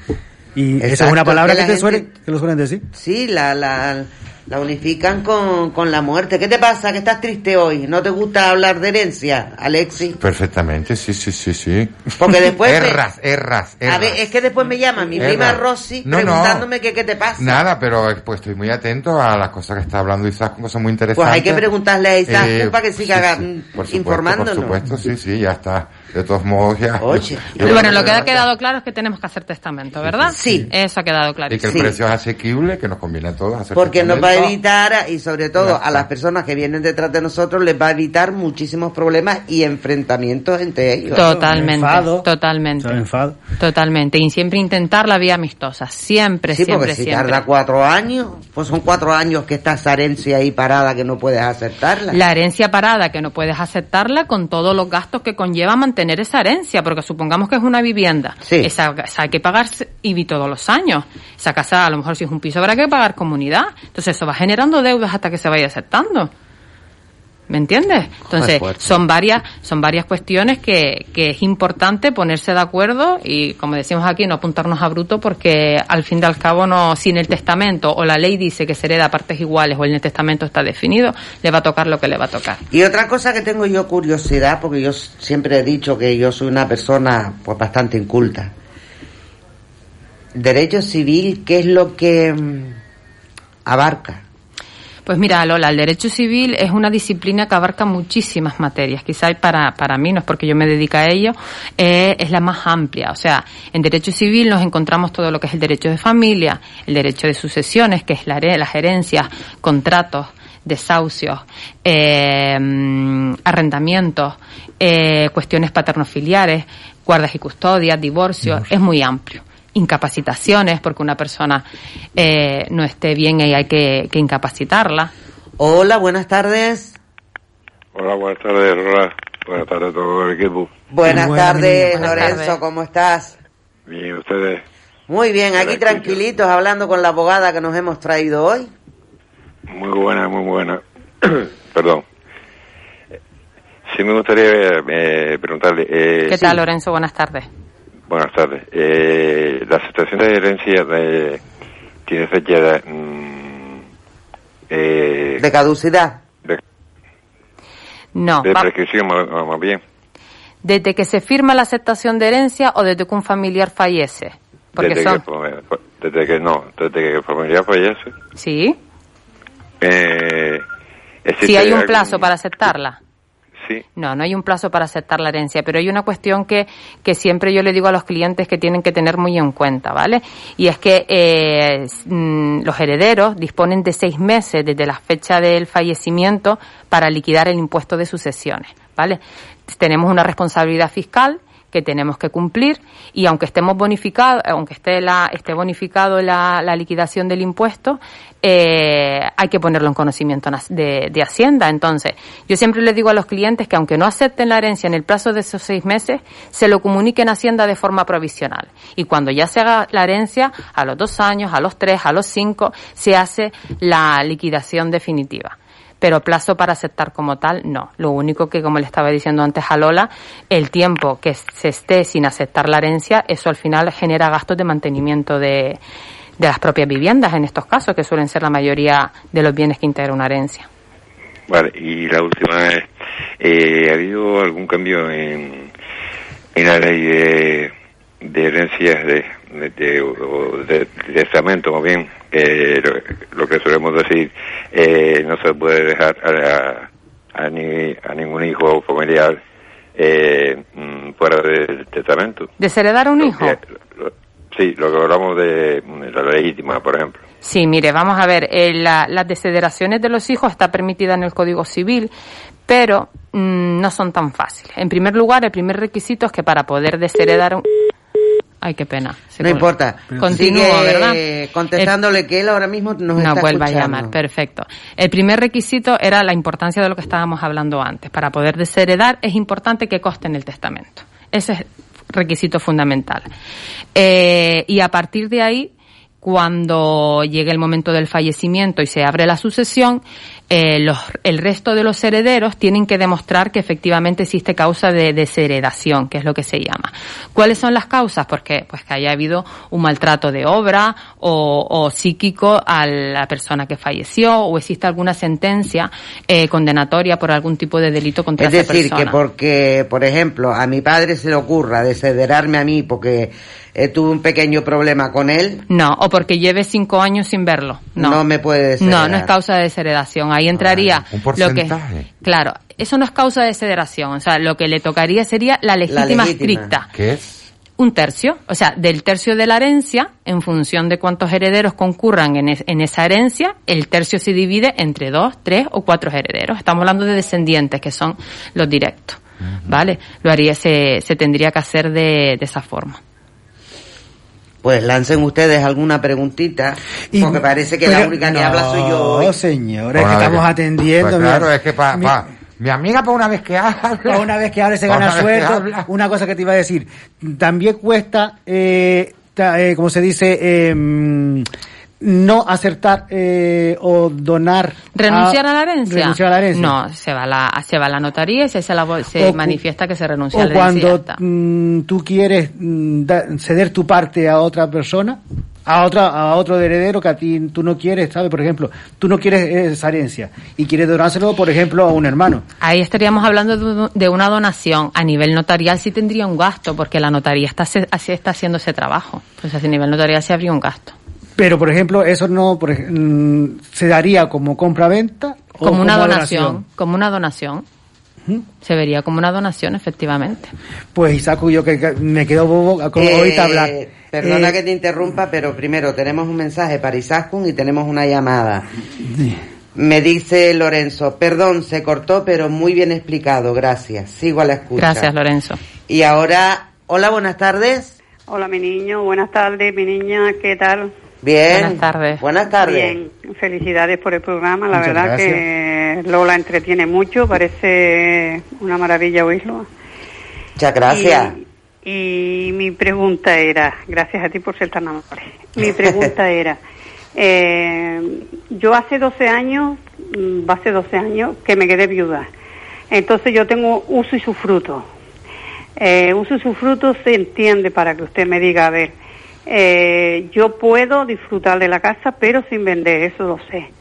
Y esa es una palabra que que, te gente- suelen, que lo suelen decir. Sí, la, la, la unifican con, con la muerte. ¿Qué te pasa? Que estás triste hoy. ¿No te gusta hablar de herencia, Alexi? Perfectamente, sí, sí, sí, sí. Porque después... me- Erras, erras, erras. a ver, es que después me llama mi Erras. prima Rosy No, no. preguntándome que qué te pasa. Nada, pero eh, pues estoy muy atento a las cosas que está hablando Isaac, cosas muy interesantes. Pues hay que preguntarle a Isaac Eh, para que siga sí, sí, por supuesto, informándonos. Por supuesto, sí, sí, ya está. De todos modos, ya. Oye, yo- Y bueno, lo que ha quedado claro es que tenemos que hacer testamento, ¿verdad? Sí. Eso ha quedado Y que el. Sí. precio es asequible, que nos conviene a todos hacer Porque nos va a evitar, y sobre todo a las personas que vienen detrás de nosotros, les va a evitar muchísimos problemas y enfrentamientos entre ellos. Totalmente, enfado. totalmente. Enfado. Totalmente. Y siempre intentar la vía amistosa. Siempre, Sí, siempre, porque si siempre. tarda cuatro años, pues son cuatro años que está esa herencia ahí parada que no puedes aceptarla. La herencia parada, que no puedes aceptarla con todos los gastos que conlleva mantener esa herencia, porque supongamos que es una vivienda. Sí. Esa, esa hay que pagar IBI todos los años. Esa casa, a lo mejor si es un piso, habrá que pagar comunidad. Entonces eso va generando deudas hasta que se vaya aceptando. ¿Me entiendes? Entonces, son varias, son varias cuestiones que, que es importante ponerse de acuerdo y, como decimos aquí, no apuntarnos a bruto porque al fin y al cabo no, si en el testamento o la ley dice que se hereda a partes iguales o en el testamento está definido, le va a tocar lo que le va a tocar. Y otra cosa que tengo yo curiosidad, porque yo siempre he dicho que yo soy una persona pues bastante inculta. Derecho civil, ¿qué es lo que mm, abarca? Pues mira, Lola, el derecho civil es una disciplina que abarca muchísimas materias. Quizá para, para mí, no es porque yo me dedique a ello, eh, es la más amplia. O sea, en derecho civil nos encontramos todo lo que es el derecho de familia, el derecho de sucesiones, que es la, las herencias, contratos, desahucios, eh, arrendamientos, eh, cuestiones paternofiliares, guardas y custodias, divorcios, es muy amplio. Incapacitaciones, porque una persona eh, no esté bien y hay que, que incapacitarla. Hola, buenas tardes. Hola, buenas tardes, Lola. Buenas tardes a todo el equipo. Buenas Buenas, tardes, Buenas Lorenzo, tardes. ¿cómo estás? Bien, ustedes. Muy bien, aquí tranquilitos hablando con la abogada que nos hemos traído hoy. Muy buena, muy buena. Perdón. Sí me gustaría eh, preguntarle... Eh, ¿Qué tal, Lorenzo? Buenas tardes. Buenas tardes. Eh, la aceptación de herencia de, tiene fecha de, mm, eh, De caducidad. de, No, de va- prescripción, más, más bien. desde que se firma la aceptación de herencia o desde que un familiar fallece. Porque desde, son, que, desde que no, desde que el familiar fallece. sí, Eh, ¿Existe Si hay un algún- plazo para aceptarla. No, no hay un plazo para aceptar la herencia, pero hay una cuestión que, que siempre yo le digo a los clientes que tienen que tener muy en cuenta, ¿vale? Y es que eh, mm, los herederos disponen de seis meses desde la fecha del fallecimiento para liquidar el impuesto de sucesiones, ¿vale? Tenemos una responsabilidad fiscal que tenemos que cumplir y aunque estemos bonificados, aunque esté la, esté bonificado la, la liquidación del impuesto, eh, hay que ponerlo en conocimiento de, de Hacienda. Entonces, yo siempre les digo a los clientes que aunque no acepten la herencia en el plazo de esos seis meses, se lo comuniquen a Hacienda de forma provisional. Y cuando ya se haga la herencia, a los dos años, a los tres, a los cinco, se hace la liquidación definitiva pero plazo para aceptar como tal, no. Lo único que, como le estaba diciendo antes a Lola, el tiempo que se esté sin aceptar la herencia, eso al final genera gastos de mantenimiento de, de las propias viviendas en estos casos, que suelen ser la mayoría de los bienes que integra una herencia. Vale, y la última es, eh, ¿ha habido algún cambio en, en la ley de, de herencias de, de, de- testamento, o bien, que lo, lo que solemos decir, eh, no se puede dejar a, a, ni- a ningún hijo o familiar eh, mm, fuera del testamento? ¿Desheredar a un hijo? Lo- sí, lo que hablamos de mm, la legítima, por ejemplo. Sí, mire, vamos a ver, eh, la- las desheredaciones de los hijos está permitida en el Código Civil, pero mm, no son tan fáciles. En primer lugar, el primer requisito es que para poder desheredar un... Ay, qué pena. se No importa. Continúo, ¿verdad? contestándole que él ahora mismo nos no está vuelva escuchando. a llamar, perfecto. El primer requisito era la importancia de lo que estábamos hablando antes. Para poder desheredar es importante que conste en el testamento. Ese es requisito fundamental. Eh, y a partir de ahí, cuando llegue el momento del fallecimiento y se abre la sucesión, eh, los, el resto de los herederos tienen que demostrar que efectivamente existe causa de desheredación, que es lo que se llama. ¿Cuáles son las causas? Porque pues que haya habido un maltrato de obra o, o psíquico a la persona que falleció o existe alguna sentencia eh, condenatoria por algún tipo de delito contra Es esa decir, persona. que porque, por ejemplo, a mi padre se le ocurra desederarme a mí porque eh, tuve un pequeño problema con él, No, o porque lleve cinco años sin verlo. No, no, me puede No, desheredar. no es causa de desheredación. Ahí entraría un lo que porcentaje. claro, eso no es causa de desheredación. O sea, lo que le tocaría sería la legítima, legítima. estricta. ¿Qué es? Un tercio, o sea, del tercio de la herencia, en función de cuántos herederos concurran en, es- en esa herencia, el tercio se divide entre dos, tres o cuatro herederos. Estamos hablando de descendientes, que son los directos. ¿Vale? Lo haría, se, se tendría que hacer de, de esa forma. Pues lancen ustedes alguna preguntita, Y- porque parece que pero- la única que habla soy yo No, hoy. señora, es Pues que estamos que- atendiendo. Pues mira. claro, es que pa, Mi- pa- mi amiga para una vez que habla. Una vez que abre se gana sueldo. habla. Una cosa que te iba a decir, también cuesta, eh, ta- eh, como se dice, eh, no acertar eh, o donar. ¿Renunciar a, la herencia? Renunciar a la herencia. No, se va a la, se va a la notaría y se, se, la vo- se O cu- manifiesta que se renuncia a la herencia. cuando mm, tú quieres mm, da- ceder tu parte a otra persona, a otra a otro heredero que a ti tú no quieres, ¿sabes? Por ejemplo, tú no quieres esa herencia y quieres donárselo, por ejemplo, a un hermano. Ahí estaríamos hablando de, un- de una donación. A nivel notarial sí tendría un gasto, porque la notaría está, está haciendo ese trabajo. Pues a nivel notarial sí habría un gasto. Pero, por ejemplo, eso no por mm, se daría como compra-venta o Como una como donación, como una donación. Se vería como una donación, efectivamente. Pues Isacu, yo que, que me quedo bobo con Eh, ahorita hablar. Perdona Eh, que te interrumpa, pero primero tenemos un mensaje para Isaskun y tenemos una llamada. Me dice Lorenzo, perdón, se cortó, pero muy bien explicado, gracias. Sigo a la escucha. Gracias, Lorenzo. Y ahora, hola, buenas tardes. Hola, mi niño. Buenas tardes, mi niña. ¿Qué tal? Bien. Buenas tardes. Buenas tardes. Bien. Felicidades por el programa. La Muchas verdad que Lola entretiene mucho. Parece una maravilla oírlo. Muchas gracias. Y, y mi pregunta era, gracias a ti por ser tan amable. Mi pregunta era, eh, yo hace 12 años, mm, hace 12 años que me quedé viuda. Entonces yo tengo uso y su fruto. Eh, uso y su fruto se entiende para que usted me diga, a ver, eh, yo puedo disfrutar de la casa, pero sin vender, eso lo sé.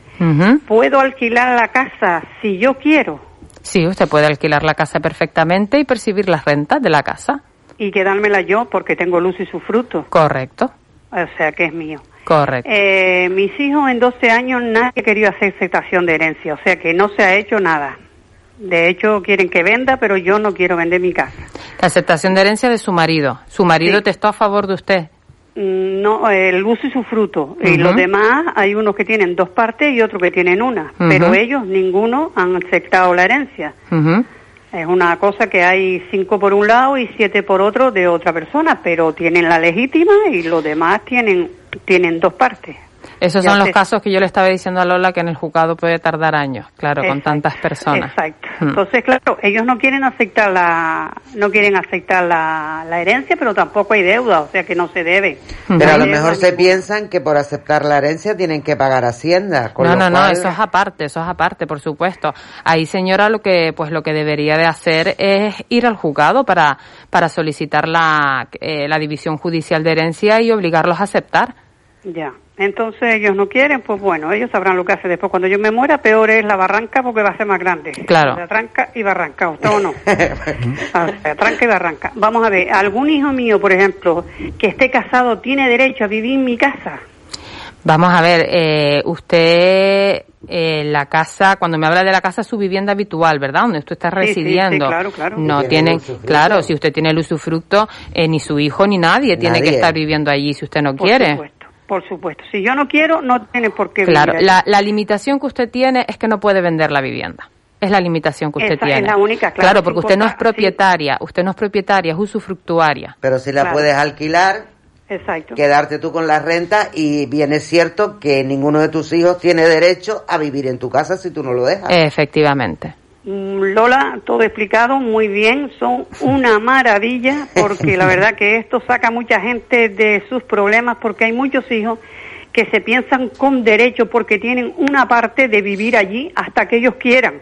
Puedo alquilar la casa si yo quiero Sí, usted puede alquilar la casa perfectamente y percibir las rentas de la casa. y quedármela yo porque tengo luz y su fruto. Correcto. O sea que es mío. Correcto. Eh, mis hijos en 12 años nadie ha querido hacer aceptación de herencia, o sea que no se ha hecho nada. De hecho, quieren que venda, pero yo no quiero vender mi casa. La aceptación de herencia de su marido. Su marido te está a favor de usted. Mm, No, el uso y su fruto. Y los demás, hay unos que tienen dos partes y otros que tienen una. Pero ellos, ninguno, han aceptado la herencia. Es una cosa que hay cinco por un lado y siete por otro de otra persona, pero tienen la legítima y los demás tienen, tienen dos partes. Esos Ya son los casos que yo le estaba diciendo a Lola que en el juzgado puede tardar años, claro, con tantas personas. Exacto. Mm. Entonces, claro, ellos no quieren aceptar la, no quieren aceptar la, la herencia, pero tampoco hay deuda, o sea que no se debe. Pero a lo mejor se piensan que por aceptar la herencia tienen que pagar Hacienda. Con No, lo no, no, eso es aparte, eso es aparte, por supuesto. Ahí, señora, lo que, pues, lo que debería de hacer es ir al juzgado para, para solicitar la, eh, la división judicial de herencia y obligarlos a aceptar. Ya. Entonces ellos no quieren, pues bueno, ellos sabrán lo que hace después. Cuando yo me muera, peor es la barranca porque va a ser más grande. Claro. O sea, tranca y barranca, ¿usted o no? O sea, tranca y barranca. Vamos a ver, algún hijo mío, por ejemplo, que esté casado, tiene derecho a vivir en mi casa. Vamos a ver, eh, usted, eh, la casa, cuando me habla de la casa, su vivienda habitual, ¿verdad? Donde usted está Sí, sí, sí, residiendo. claro, claro. No Tiene tienen, claro, si usted tiene el usufructo, eh, ni su hijo ni nadie, tiene que estar viviendo allí si usted no Por quiere. supuesto, por supuesto. Si yo no quiero, no tiene por qué Claro, vivir. la, la limitación que usted tiene es que no puede vender la vivienda. Es la limitación que usted Esa es tiene. la única, claro, porque usted no es sí. propietaria, usted no es propietaria, es usufructuaria. Pero si la Claro. puedes alquilar, Exacto. quedarte tú con la renta y bien es cierto que ninguno de tus hijos tiene derecho a vivir en tu casa si tú no lo dejas. Efectivamente. Mm, Lola, todo explicado muy bien, son una maravilla porque la verdad que esto saca a mucha gente de sus problemas porque hay muchos hijos que se piensan con derecho porque tienen una parte de vivir allí hasta que ellos quieran.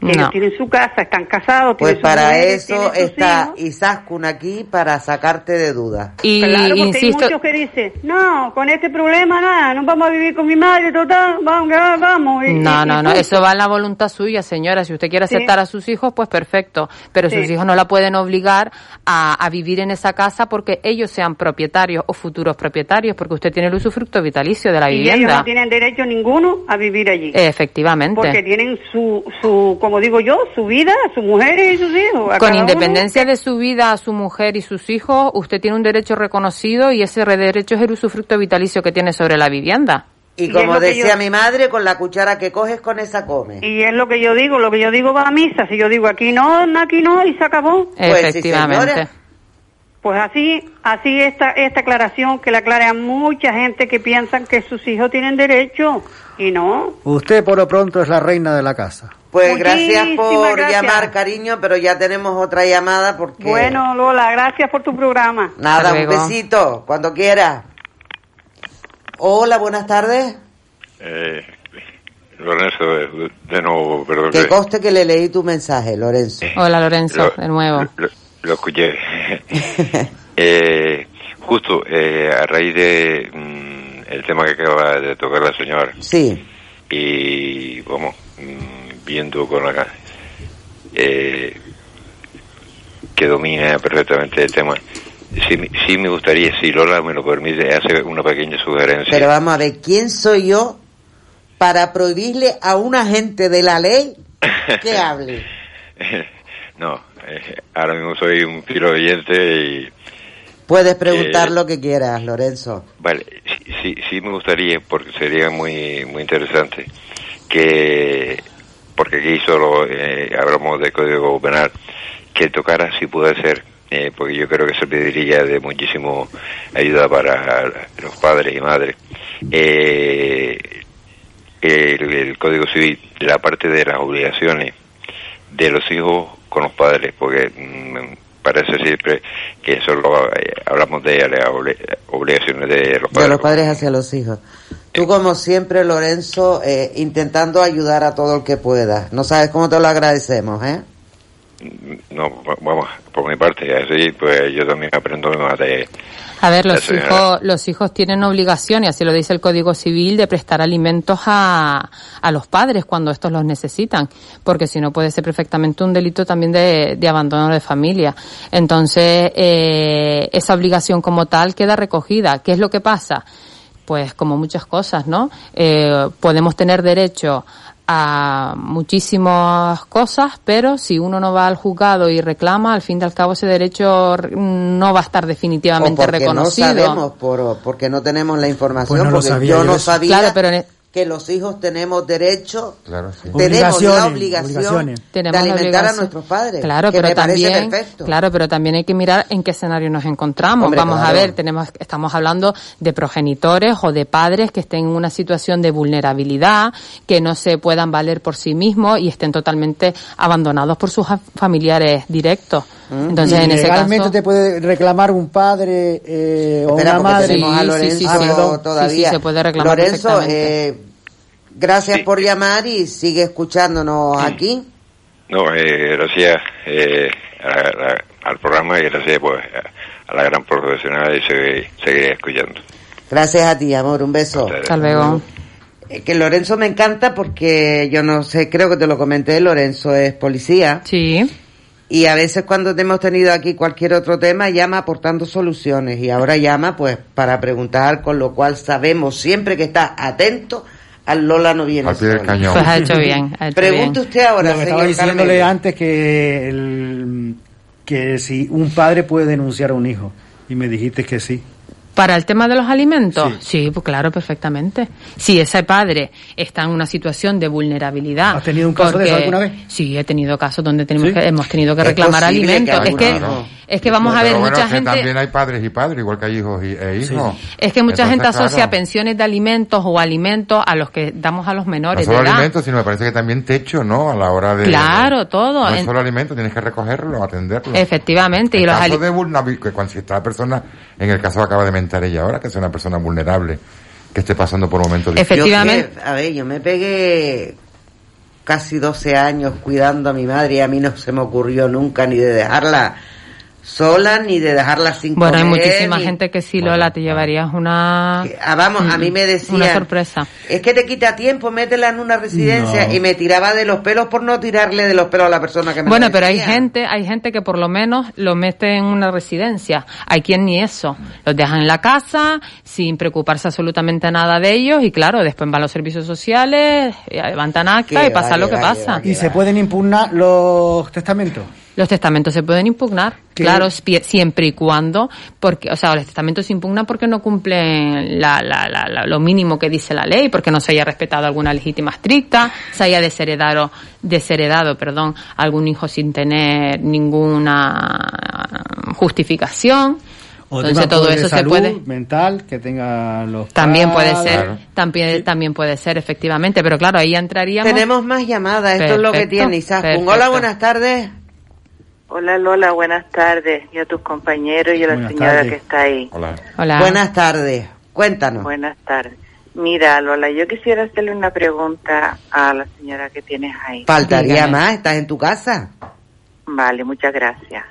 Que No. ellos tienen su casa, están casados, Pues para mujeres, eso está. Izaskun aquí para sacarte de dudas. Y claro, porque insisto, hay muchos que dicen, no, con este problema nada, no vamos a vivir con mi madre, total, vamos, que vamos. y- No, y- no, y no, eso va en la voluntad suya, señora. Si usted quiere Sí. aceptar a sus hijos, pues perfecto. Pero sus hijos no la pueden obligar a, a vivir en esa casa porque ellos sean propietarios o futuros propietarios, porque usted tiene el usufructo vitalicio de la Y ellos vivienda. no tienen derecho ninguno a vivir allí. Efectivamente. Porque tienen su, su, como digo yo, su vida, su mujer y sus hijos. A Con independencia de su vida, a su mujer y sus hijos, usted tiene un derecho reconocido y ese re- derecho es el usufructo vitalicio que tiene sobre la vivienda. Y como decía yo- mi madre, con la cuchara que coges, con esa comes. Y es lo que yo digo, lo que yo digo va a misa. Si yo digo aquí no, aquí no, y se acabó. Pues sí, Efectivamente. Pues así, así esta, esta aclaración que la aclara a mucha gente que piensan que sus hijos tienen derecho y no. Usted por lo pronto es la reina de la casa. Pues gracias por gracias. llamar, cariño, pero ya tenemos otra llamada porque... Bueno, Lola, gracias por tu programa. Nada, un besito, cuando quiera. Hola, buenas tardes. Eh, Lorenzo, de, de nuevo, perdón. Que que- conste que le leí tu mensaje, Lorenzo. Hola Lorenzo, Lo- de nuevo. Lo, lo escuché. eh, justo eh, a raíz de mm, el tema que acaba de tocar la señora Sí, y vamos mm, viendo con acá eh, que domina perfectamente el tema. Sí, me- sí me gustaría, si Lola me lo permite, hacer una pequeña sugerencia. pero vamos a ver, ¿quién soy yo para prohibirle a un agente de la ley que hable? no, eh, ahora mismo soy un filo oyente y Puedes preguntar Eh, lo que quieras, Lorenzo. Vale, sí, sí me gustaría, porque sería muy muy interesante, que, porque aquí solo eh, hablamos de código penal, que tocara si puede ser, eh, porque yo creo que se pediría de muchísimo ayuda para los padres y madres. Eh, el, el Código Civil, la parte de las obligaciones de los hijos con los padres, porque mm, me parece siempre que solo eh, hablamos de las obli- obligaciones de los De padres. los padres hacia los hijos. Tú, como siempre, Lorenzo, eh, intentando ayudar a todo el que pueda. No sabes cómo te lo agradecemos, ¿eh? No, va- vamos, por mi parte, así pues yo también aprendo más de... A ver, los hijos, los hijos tienen obligación, y así lo dice el Código Civil, de prestar alimentos a, a los padres cuando estos los necesitan, porque si no puede ser perfectamente un delito también de, de abandono de familia. Entonces, eh, esa obligación como tal queda recogida. ¿Qué es lo que pasa? Pues como muchas cosas, ¿no? Eh, podemos tener derecho a muchísimas cosas, pero si uno no va al juzgado y reclama, al fin y al cabo ese derecho no va a estar definitivamente o porque reconocido. No sabemos, por, porque no tenemos la información, Pues no lo porque sabía yo yo no sabía Claro, pero en- que los hijos tenemos derecho, Claro, sí. tenemos la obligación. Tenemos de alimentar a nuestros padres. Claro, que pero me también, perfecto. claro, pero también hay que mirar en qué escenario nos encontramos. Hombre, Vamos a ver, tenemos, estamos hablando de progenitores o de padres que estén en una situación de vulnerabilidad, que no se puedan valer por sí mismos y estén totalmente abandonados por sus fa- familiares directos. Mm. Entonces, en ese legalmente caso, te puede reclamar un padre eh, o Espera, una madre. tenemos a Sí, sí, Lorenzo sí, sí. todavía. Sí, sí, se puede reclamar Lorenzo, eh, gracias por llamar y sigue escuchándonos aquí. No, eh, gracias eh, a- a- al programa y gracias pues, a, a la gran profesional y seguir, seguiré escuchando. Gracias a ti, amor, un beso. hasta luego. Eh, Que Lorenzo me encanta porque yo no sé, creo que te lo comenté, Lorenzo es policía. Sí. Y a veces cuando hemos tenido aquí cualquier otro tema llama aportando soluciones y ahora llama pues para preguntar, con lo cual sabemos siempre que está atento al Lola no viene Al pie del cañón. Pues ha hecho bien. Ha hecho Pregunte bien. usted ahora, Lo que estaba señor diciéndole Carmelo. antes que el- que si un padre puede denunciar a un hijo y me dijiste que sí. Para el tema de los alimentos, sí, pues claro, perfectamente. Si ese padre está en una situación de vulnerabilidad. ¿Has tenido un caso de eso alguna vez? Sí, he tenido casos donde tenemos ¿Sí? que, hemos tenido que Es reclamar que alimentos. es que, es que vamos a ver, bueno, mucha que gente. también hay padres y padres, igual que hay hijos y, e hijos. Es que mucha Entonces, gente asocia claro, pensiones de alimentos o alimentos a los que damos a los No menores solo de edad. alimentos, sino me parece que también techo, ¿no? A la hora de... Claro, todo. No En- solo alimentos, tienes que recogerlo, atenderlo. Efectivamente, y En los caso de vulnerabilidad, que cuando si está la persona, en el caso que acaba de ella ahora, que es una persona vulnerable, que esté pasando por momentos difíciles. Efectivamente. Yo a ver, yo me pegué casi 12 años cuidando a mi madre y a mí no se me ocurrió nunca ni de dejarla sola ni de dejarla sin Bueno, hay comer. muchísima ni- gente que sí, Lola, te llevarías una... Ah, vamos, a mí me Una decían, sorpresa. es que te quita tiempo, métela en una residencia No. y me tiraba de los pelos por no tirarle de los pelos a la persona que me Bueno, pero hay decía. gente, hay gente que por lo menos lo mete en una residencia. Hay quien ni eso. Los dejan en la casa sin preocuparse absolutamente nada de ellos y claro, después van a los servicios sociales, y levantan acta y pasa lo que pasa. ¿Y se pueden impugnar los testamentos? Los testamentos se pueden impugnar, ¿Qué? claro, siempre y cuando, porque, o sea, los testamentos se impugnan porque no cumplen la, la, la- la- lo mínimo que dice la ley, porque no se haya respetado alguna legítima estricta, se haya desheredado, desheredado, perdón, algún hijo sin tener ninguna justificación. O Entonces todo de eso se puede. mental que tenga los También puede ser, Claro. también, también puede ser, efectivamente, pero claro, ahí entraríamos. Tenemos más llamadas, esto es lo que tiene perfecto. Hola, buenas tardes. Hola Lola, buenas tardes. Y a tus compañeros y a la Buenas señora tardes. que está ahí. Hola. Hola. Buenas tardes, cuéntanos. Buenas tardes. Mira, Lola, yo quisiera hacerle una pregunta a la señora que tienes ahí. Faltaría Dígame. más, estás en tu casa. Vale, muchas gracias.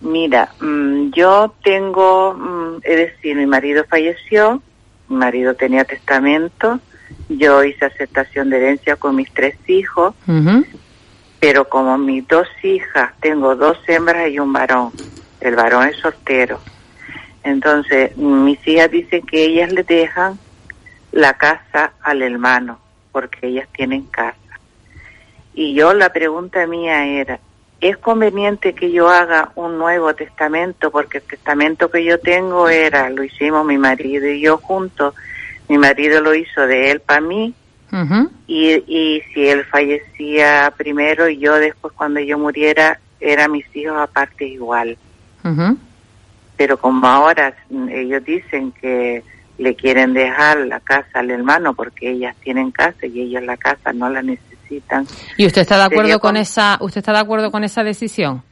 Mira, mm, yo tengo, mm, es decir, mi marido falleció, mi marido tenía testamento, yo hice aceptación de herencia con mis tres hijos. Pero como mis dos hijas, tengo dos hembras y un varón, el varón es soltero. Entonces, mis hijas dicen que ellas le dejan la casa al hermano, porque ellas tienen casa. Y yo la pregunta mía era, ¿es conveniente que yo haga un nuevo testamento? Porque el testamento que yo tengo era, lo hicimos mi marido y yo juntos, mi marido lo hizo de él para mí, Ujú. y, y si él fallecía primero y yo después cuando yo muriera, eran mis hijos aparte igual. Pero como ahora ellos dicen que le quieren dejar la casa al hermano porque ellas tienen casa y ellos la casa no la necesitan. ¿Y usted está de acuerdo con esa, usted está de acuerdo con esa decisión?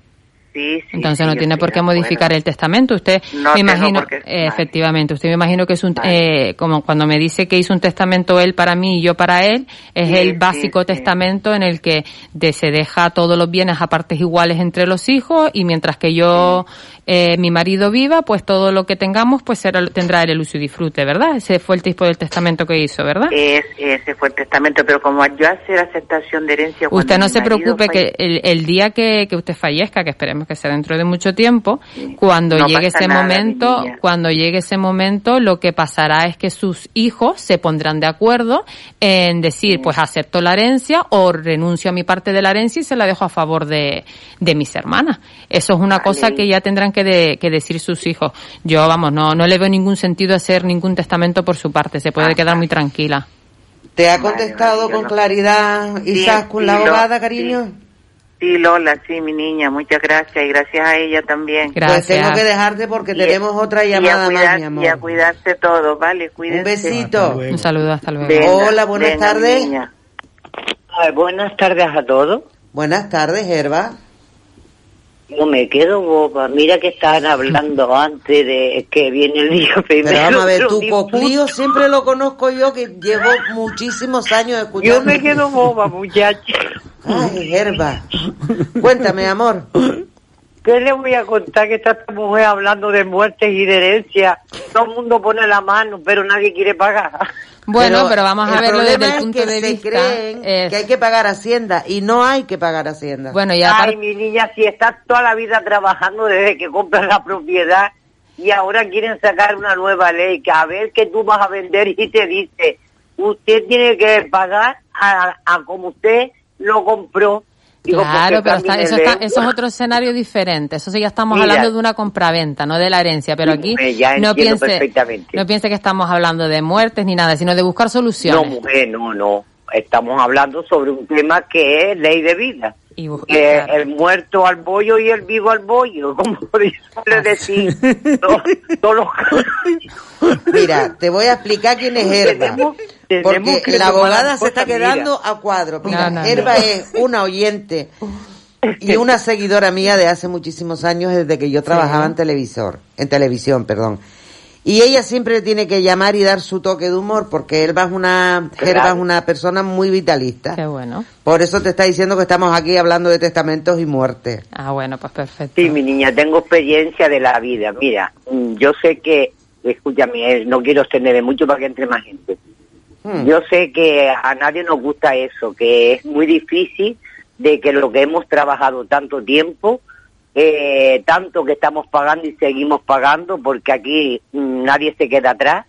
Sí, sí, Entonces sí, no tiene por qué modificar el testamento. Usted No me imagino, eh, efectivamente, usted me imagino que es un, eh, como cuando me dice que hizo un testamento él para mí y yo para él, es el básico testamento en el que de- se deja todos los bienes a partes iguales entre los hijos y mientras que yo, eh, mi marido viva, pues todo lo que tengamos, pues será, tendrá el uso y disfrute, ¿verdad? Ese fue el tipo del testamento que hizo, ¿verdad? Es, ese fue el testamento, pero como yo hacer aceptación de herencia Usted no se preocupe que el, el día que, que usted fallezca, que esperemos esperemos que sea dentro de mucho tiempo, cuando No llegue ese nada, momento, cuando llegue ese momento, lo que pasará es que sus hijos se pondrán de acuerdo en decir, pues acepto la herencia o renuncio a mi parte de la herencia y se la dejo a favor de, de mis hermanas. Eso es una cosa que ya tendrán que, de- que decir sus hijos. Yo, vamos, no, no le veo ningún sentido hacer ningún testamento por su parte, se puede quedar muy tranquila. ¿Te ha contestado con claridad Isaac con la abogada, cariño? Sí, Lola, sí, mi niña, muchas gracias y gracias a ella también. Pues tengo que dejarte porque Y tenemos otra llamada cuidar- más, mi amor. Y a cuidarse todos, ¿vale? Cuídense. Un besito. Un saludo, hasta luego. Venga, Hola, buenas venga, tardes. buenas tardes a todos. Buenas tardes, Herba. No me quedo boba. Mira que estaban hablando antes de que viene el día primero. Pero vamos a ver, tu coclío siempre lo conozco yo, que llevo muchísimos años escuchando. Yo me quedo boba, muchacha. Ay, Herba. Cuéntame, amor. ¿Qué le voy a contar que está esta mujer hablando de muertes y de herencia? Todo el mundo pone la mano, pero nadie quiere pagar. Bueno, pero, vamos a el verlo desde problema el es punto que de se vista. creen es- que hay que pagar Hacienda y no hay que pagar Hacienda. Bueno, Ay, mi niña, si estás toda la vida trabajando desde que compras la propiedad y ahora quieren sacar una nueva ley que a ver que tú vas a vender y te dice, usted tiene que pagar a, a como usted lo compró. Digo, Claro, pero está- eso, está, eso es otro escenario diferente. Eso sí ya estamos Mira. hablando de una compraventa, no de la herencia. Pero aquí no piense, no piense que estamos hablando de muertes ni nada, sino de buscar No, soluciones. mujer, no, no. Estamos hablando sobre un tema que es ley de vida. Y bus- Eh, claro. El muerto al bollo y el vivo al bollo, como suele decir todos, todos los Mira, te voy a explicar quién es Herba. Tenemos- tenemos Porque que la abogada se está quedando a cuadro. Mira, No, no, no. Herba es una oyente y una seguidora mía de hace muchísimos años, desde que yo trabajaba en televisor, en televisión, perdón. Y ella siempre tiene que llamar y dar su toque de humor, porque Herba es una, es una persona muy vitalista. Qué bueno. Por eso te está diciendo que estamos aquí hablando de testamentos y muerte. Ah, bueno, pues perfecto. Sí, mi niña, tengo experiencia de la vida. Mira, mm, yo sé que, escúchame, eh, no quiero extenderme mucho para que entre más gente. Hmm. Yo sé que a nadie nos gusta eso, que es muy difícil de que lo que hemos trabajado tanto tiempo, eh, tanto que estamos pagando y seguimos pagando, porque aquí mm, nadie se queda atrás,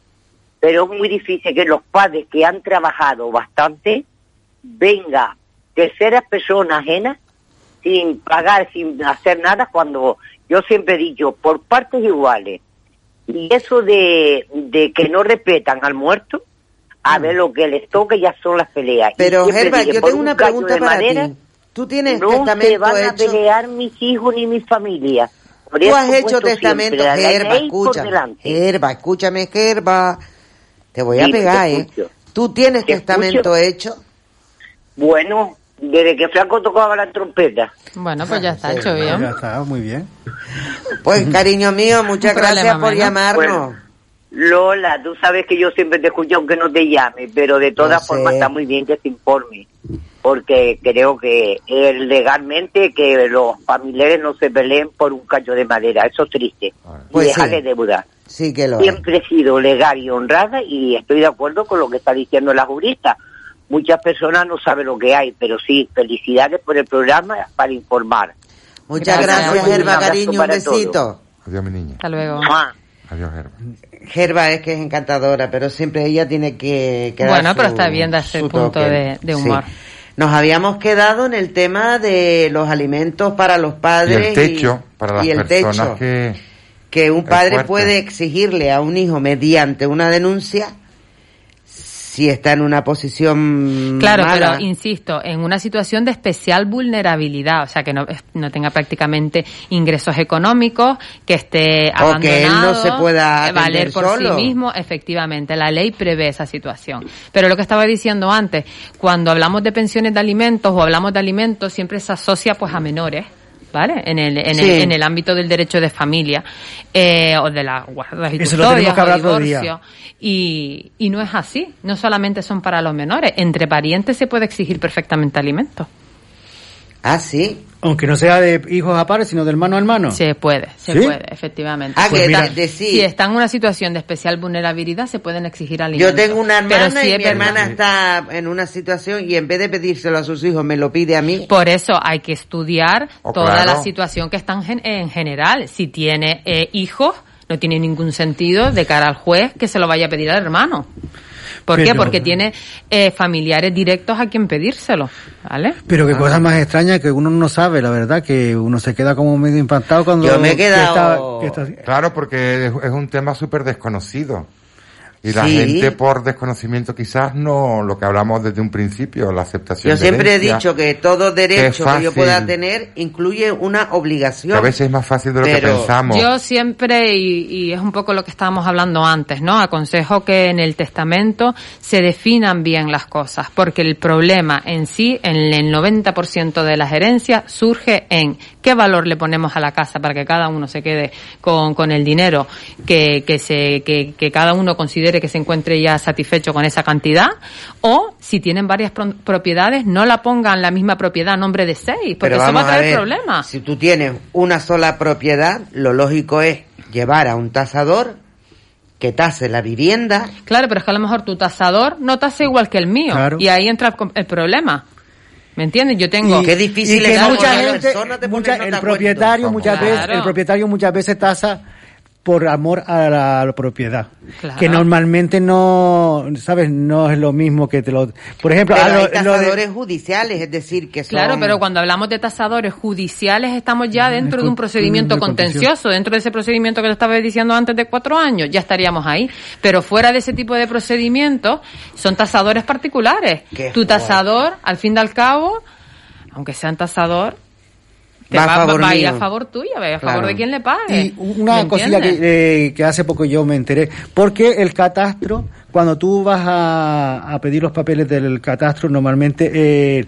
pero es muy difícil que los padres que han trabajado bastante venga terceras personas ajenas sin pagar, sin hacer nada, cuando yo siempre he dicho, por partes iguales. Y eso de, de que no respetan al muerto, a ver lo que les toque ya son las peleas. Mm. Pero, dije, yo tengo un una pregunta de para madera, ti. ¿Tú tienes no se testamento van a hecho? pelear mis hijos ni mi familia. Por Tú has he hecho testamento, Gerba, escúchame. Gerba, escúchame, Gerba. Te voy a Sí, te pegar, ¿eh? escucho. ¿Tú tienes Te testamento hecho? Bueno, desde que Franco tocaba la trompeta. Bueno, pues ya está Sí, hecho bien. Ya está, muy bien. Pues, cariño mío, muchas gracias por menos. llamarnos. Bueno, Lola, tú sabes que yo siempre te escucho aunque no te llame, pero de todas formas sé. está muy bien que se informe, porque creo que eh, legalmente que los familiares no se peleen por un cacho de madera, eso es triste. Pues y sí. deuda. Sí que lo es. Siempre he sido legal y honrada y estoy de acuerdo con lo que está diciendo la jurista. Muchas personas no saben lo que hay, pero sí, felicidades por el programa para informar. Muchas Gracias, Gerba, cariño, un besito. Adiós, mi niña. Hasta luego. ¡Mua! Adiós, Gerba. Gerba es que es encantadora, pero siempre ella tiene que... que dar Bueno, pero está bien dar ese su punto de, de humor. Sí. Nos habíamos quedado en el tema de los alimentos para los Y padres el techo para las y el personas techo. que... que un padre puede exigirle a un hijo mediante una denuncia si está en una posición Claro, mala. pero insisto, en una situación de especial vulnerabilidad, o sea, que no, no tenga prácticamente ingresos económicos, que esté O que él no abandonado, se pueda valer por solo. sí mismo, efectivamente, la ley prevé esa situación. Pero lo que estaba diciendo antes, cuando hablamos de pensiones de alimentos o hablamos de alimentos, siempre se asocia pues a menores. ¿Vale? En el, en, Sí. el, en el ámbito del derecho de familia, eh, o de las guardas y custodias, o hablar otro día. divorcio. Y, y no es así. No solamente son para los menores. Entre parientes se puede exigir perfectamente alimentos. Ah, sí. Aunque no sea de hijos a pares, sino de hermano a hermano. Se puede, se ¿Sí? puede, efectivamente. Ah, Pues que mira, da- de sí. Si está en una situación de especial vulnerabilidad, se pueden exigir alimentos. Yo tengo una Pero hermana sí y mi verdad- hermana está en una situación y en vez de pedírselo a sus hijos me lo pide a mí. Por eso hay que estudiar Oh, toda claro. la situación que está en, gen- en general. Si tiene eh, hijos, no tiene ningún sentido de cara al juez que se lo vaya a pedir al hermano. ¿Por qué? Porque tiene eh, familiares directos a quien pedírselo, ¿vale? Pero qué cosa más extraña que uno no sabe, la verdad, que uno se queda como medio impactado cuando... Yo me he que quedado- está- que está- Claro, porque es, es un tema súper desconocido. Y la Sí. gente por desconocimiento quizás no, lo que hablamos desde un principio, la aceptación Yo de siempre he herencia, dicho que todo derecho que yo fácil. pueda tener incluye una obligación. que a veces es más fácil de lo que Pero pensamos. Yo siempre, y, y es un poco lo que estábamos hablando antes, ¿no? Aconsejo que en el testamento se definan bien las cosas, porque el problema en sí, en el 90% de las herencias, surge en qué valor le ponemos a la casa para que cada uno se quede con, con el dinero que, que, se, que, que cada uno considere que se encuentre ya satisfecho con esa cantidad, o si tienen varias pro- propiedades, no la pongan la misma propiedad a nombre de seis, porque eso va a vamos a traer ver, problemas. Si tú tienes una sola propiedad, lo lógico es llevar a un tasador que tase la vivienda. Claro, pero es que a lo mejor tu tasador no tasa igual que el mío. Claro. Y ahí entra el problema. ¿Me entiendes? Yo tengo... y que mucha gente, mucha- el propietario muchas veces, el propietario muchas veces tasa por amor a la, a la propiedad, Claro. que normalmente no, sabes, no es lo mismo que te lo, por ejemplo, Pero ah, lo- hay lo de- tasadores judiciales, es decir, que son... Claro, pero cuando hablamos de tasadores judiciales estamos ya dentro de un procedimiento de contencioso. dentro de ese procedimiento que le estaba diciendo antes de cuatro años, ya estaríamos ahí. Pero fuera de ese tipo de procedimientos, son tasadores particulares. Qué Tu tasador, al fin y al cabo, aunque sea un tasador, te Va va, a favor va a ir a mío. favor tuyo, va a Claro. favor de quien le pague. Y una ¿Me cosilla que, eh, que hace poco yo me enteré, porque el catastro, cuando tú vas a, a pedir los papeles del catastro, normalmente eh,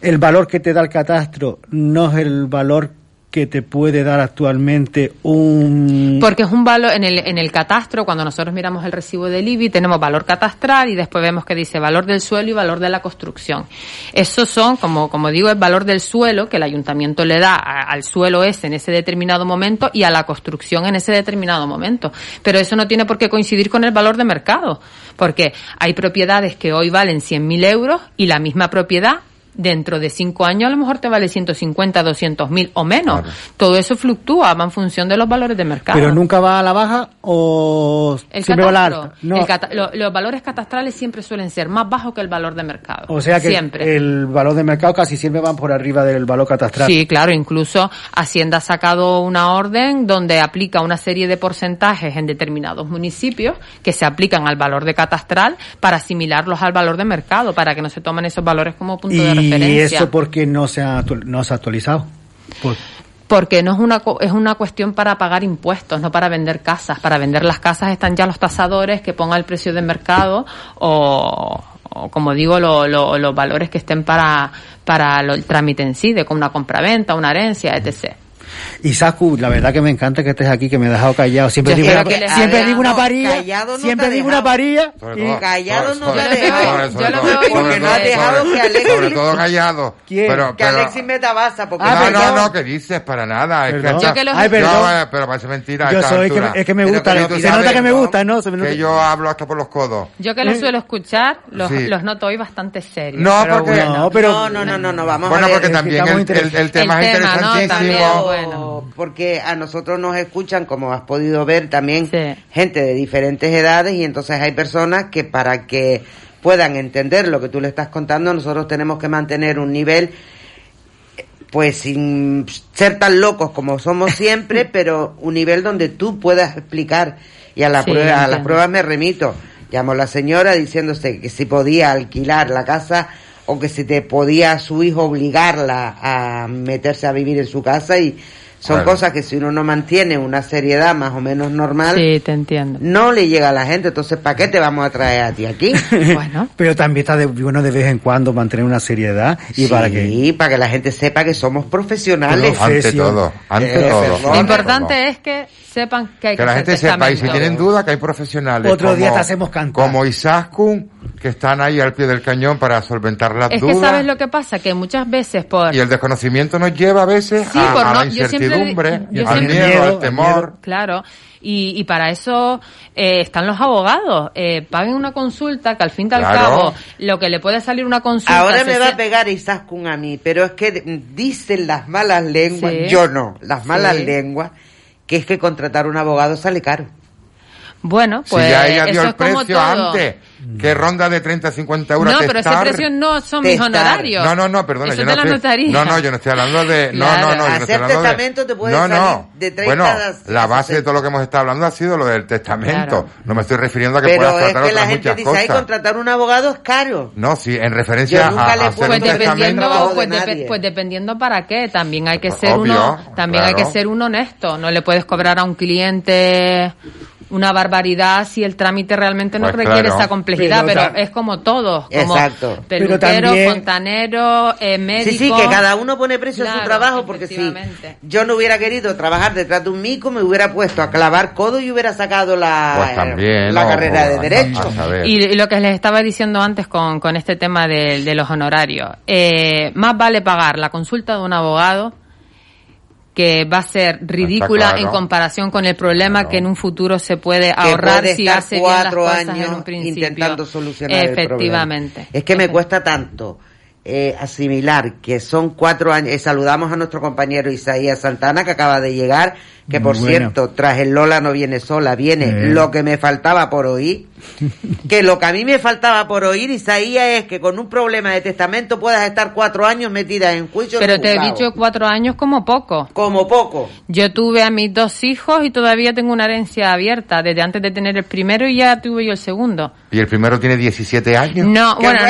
el valor que te da el catastro no es el valor que te puede dar actualmente un... Porque es un valor, en el, en el catastro, cuando nosotros miramos el recibo del IBI, tenemos valor catastral y después vemos que dice valor del suelo y valor de la construcción. Esos son, como, como digo, el valor del suelo que el ayuntamiento le da al suelo ese en ese determinado momento y a la construcción en ese determinado momento. Pero eso no tiene por qué coincidir con el valor de mercado. Porque hay propiedades que hoy valen 100.000 euros y la misma propiedad dentro de cinco años a lo mejor te vale 150, 200 mil o menos. Todo eso fluctúa, va en función de los valores de mercado. Pero nunca va a la baja o El siempre va a la alta. No. cata- lo- los valores catastrales siempre suelen ser más bajos que el valor de mercado. O sea que siempre. el valor de mercado casi siempre van por arriba del valor catastral. Sí, claro, incluso Hacienda ha sacado una orden donde aplica una serie de porcentajes en determinados municipios que se aplican al valor de catastral para asimilarlos al valor de mercado, para que no se tomen esos valores como punto de y eso porque no se ha, no se ha actualizado. Por- Porque no es una es una cuestión para pagar impuestos, no para vender casas. Para vender las casas están ya los tasadores que pongan el precio de mercado o, o, como digo, lo- lo- los valores que estén para para lo- el trámite en sí, de una compraventa, una herencia, etc. Y Saku, la verdad que me encanta que estés aquí, que me has dejado callado. Siempre Yo digo una, siempre digo una parilla, no siempre digo una parilla. Y- Callado sobre- no te ha sobre- dejado. lo porque no todo- ha dejado sobre- que Alexis- Sobre todo callado. ¿Quién? Pero, Que pero- Alexis me da baza porque Ah, no, no, perdón. no, que dices para nada. Es que Perdón. hasta- Yo que los- Ay, perdón. Pero parece mentira. Yo soy es que me gusta, se nota que me gusta, ¿no? Que yo hablo hasta por los codos. Yo que los suelo escuchar, los, noto hoy bastante serios. No, porque- bueno. No, pero- no, no, no, vamos Bueno, a ver. porque también el, tema es interesantísimo. Bueno. porque a nosotros nos escuchan, como has podido ver, también Sí. gente de diferentes edades y entonces hay personas que para que puedan entender lo que tú le estás contando, nosotros tenemos que mantener un nivel pues sin ser tan locos como somos siempre, pero un nivel donde tú puedas explicar y a la Sí, prueba, a las pruebas me remito. Llamó la señora diciéndose que si podía alquilar la casa o que si te podía su hijo obligarla a meterse a vivir en su casa y son Claro. cosas que si uno no mantiene una seriedad más o menos normal, Sí, te entiendo. no le llega a la gente. Entonces, ¿para qué te vamos a traer a ti aquí? Bueno. Pero también está de, bueno de vez en cuando mantener una seriedad y sí, para que para que la gente sepa que somos profesionales. Profe- Ante todo, ante Eh, todo. Lo ante importante todo. es que sepan que hay que, que la gente sepa y si tienen duda que hay profesionales Otro como, día te hacemos cantar. como Isaskun que están ahí al pie del cañón para solventar las Es que dudas. sabes lo que pasa, que muchas veces por... Y el desconocimiento nos lleva a veces Sí, a, por a no- la yo siempre- incertidumbre, yo al siempre- miedo, Miedo, al al temor. Claro, y, y para eso eh, están los abogados. Eh, paguen una consulta que al fin y al Claro. cabo lo que le puede salir una consulta... Ahora me se- va a pegar Isaskun a mí, pero es que dicen las malas lenguas, Sí. yo no, las malas Sí. lenguas, que es que contratar un abogado sale caro. Bueno, pues si ya ella dio eso el es como precio todo. antes, que ronda de 30 50 euros No, pero ese testar. precio no son mis Testar. honorarios. No, no, no, perdona, Eso yo de no la estoy, notaría. No, no, yo no estoy hablando de no, Claro. no, no, yo no estoy hablando testamento de te puede No, no. salir de 30 Bueno, a la base de todo lo que hemos estado hablando ha sido lo del testamento. Claro. No me estoy refiriendo a que Pero puedas es tratar que la gente muchas dice, cosas. contratar un abogado es caro. No, sí, en referencia Yo nunca a, a hacer Pues un dependiendo, testamento. pues, depe- pues dependiendo para qué, también hay que ser Obvio, uno, también hay claro. que ser uno honesto, no le puedes cobrar a un cliente una barbaridad si el trámite realmente no Pues requiere claro. esa complejidad, Pero es como todo, como Exacto. Pero peluquero, también- fontanero, eh, médico. Sí, sí, que cada uno pone precio a su trabajo, porque si yo no hubiera querido trabajar detrás de un mico, me hubiera puesto a clavar codo y hubiera sacado la, Pues también, la ¿no? carrera de A- a- Derecho. y lo que les estaba diciendo antes con, con este tema de, de los honorarios, eh, más vale pagar la consulta de un abogado que va a ser ridícula claro. en comparación con el problema que en un futuro se puede ahorrar puede si hace bien las cuatro cosas años en un principio. intentando solucionar el problema. Efectivamente. Es que me cuesta tanto eh, asimilar que son cuatro años. eh, saludamos a nuestro compañero Isaías Santana que acaba de llegar, que por bueno. cierto, tras el Lola no viene sola, viene Eh. lo que me faltaba por oír. que lo que a mí me faltaba por oír, Isaías, es que con un problema de testamento puedas estar cuatro años metida en juicio. Pero te he dicho cuatro años como poco. Como poco. Yo tuve a mis dos hijos y todavía tengo una herencia abierta desde antes de tener el primero y ya tuve yo el segundo. Y el primero tiene 17 años. No, bueno,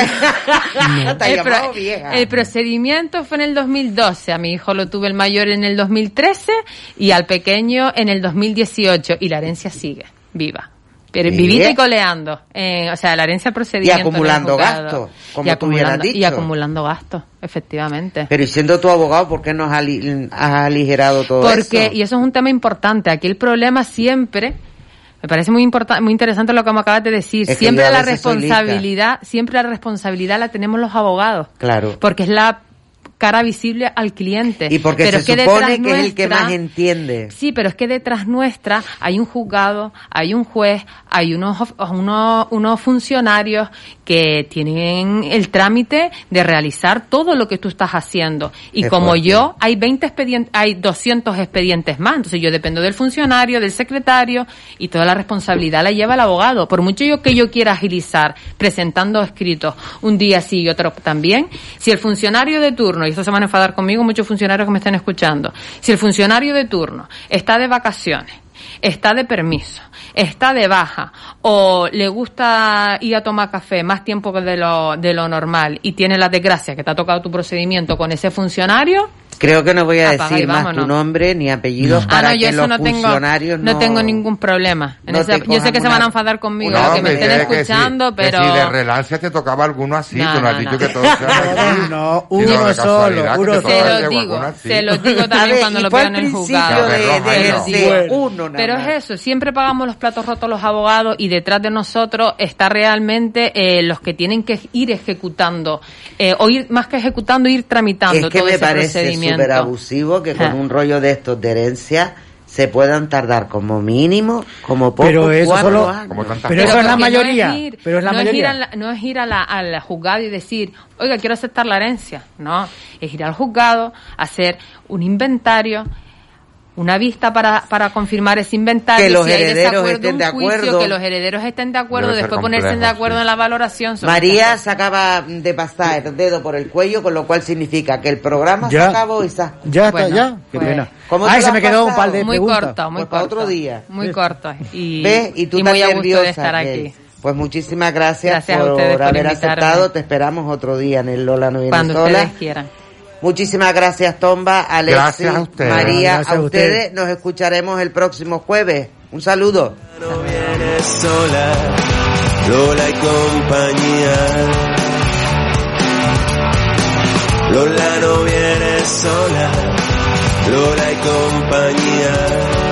Te el, llamado pro- vieja. el procedimiento fue en el 2012. A mi hijo lo tuve el mayor en el 2013 y al pequeño en el 2018. Y la herencia sigue viva. Pero vivita y coleando. Eh, o sea, la herencia procedimiento. Y acumulando gastos, como y acumulando, y dicho. acumulando gastos, efectivamente. Pero y siendo tu abogado, ¿por qué no has, ali- has aligerado todo Porque, eso? y eso es un tema importante, aquí el problema siempre, me parece muy importante, muy interesante lo que me acabas de decir, Es siempre la responsabilidad, siempre la responsabilidad la tenemos los abogados, Claro. porque es la cara visible al cliente. Y porque Pero se es que supone que es el que más entiende. Sí, pero es que detrás nuestra hay un juzgado, hay un juez, hay unos, unos, unos funcionarios que tienen el trámite de realizar todo lo que tú estás haciendo. Y como fuerte. yo, hay 20 expedientes, hay 200 expedientes más. Entonces yo dependo del funcionario, del secretario y toda la responsabilidad la lleva el abogado. Por mucho yo que yo quiera agilizar presentando escritos un día sí y otro también, si el funcionario de turno, y eso se van a enfadar conmigo muchos funcionarios que me estén escuchando, si el funcionario de turno está de vacaciones, está de permiso, está de baja o le gusta ir a tomar café más tiempo que de lo, de lo normal y tiene la desgracia que te ha tocado tu procedimiento con ese funcionario, Creo que no voy a Apaga decir más tu nombre ni apellidos ah, para no, yo que eso los no tengo, funcionarios no... no tengo ningún problema. En no esa- yo sé que cojan se van a una- enfadar conmigo, No, que me estén escuchando, sí, pero... Que si de relancia te tocaba alguno así, No, tú no has no, dicho no. que todos sean así. No, uno solo, uno solo. Se lo digo, se lo digo también cuando lo al en el juzgado. Pero es eso, siempre pagamos los platos rotos los abogados y detrás de nosotros está realmente eh, los que tienen que ir ejecutando, eh, o ir más que ejecutando, ir tramitando todo ese parece procedimiento. súper abusivo que con Ah. un rollo de estos de herencia se puedan tardar como mínimo, como poco, Pero eso cuatro solo- años. Como Pero eso es la no mayoría, ir- pero es la no mayoría. ir a la- no es ir a la- al juzgado y decir, oiga, quiero aceptar la herencia. No, es ir al juzgado, hacer un inventario, una vista para, para confirmar ese inventario. Que los si hay herederos desacuerdo, estén un de juicio, acuerdo. que los herederos estén de acuerdo, después ponerse de complejo, acuerdo sí. en la valoración. sobre María se acaba de pasar el dedo por el cuello, con lo cual significa que el programa Ya. se acabó y se... Ya está, Bueno, ya. Qué pues, pena. ¿cómo Ay, se me quedó un par de muy preguntas. corto, muy Pues para corto. otro día. Muy corto. Y, ¿Ves? Y tú y muy a gusto nerviosa. de estar aquí. Pues muchísimas gracias, Gracias a por, ustedes por haber invitarme. aceptado. Te esperamos otro día en el Lola No Cuando Sola. ustedes quieran. Muchísimas gracias, Tomba, Alexis, Gracias a ustedes. María, Gracias a a ustedes. ustedes. Nos escucharemos el próximo jueves. Un saludo. No vienes sola, Lola y compañía. Lola no viene sola, Lola y compañía.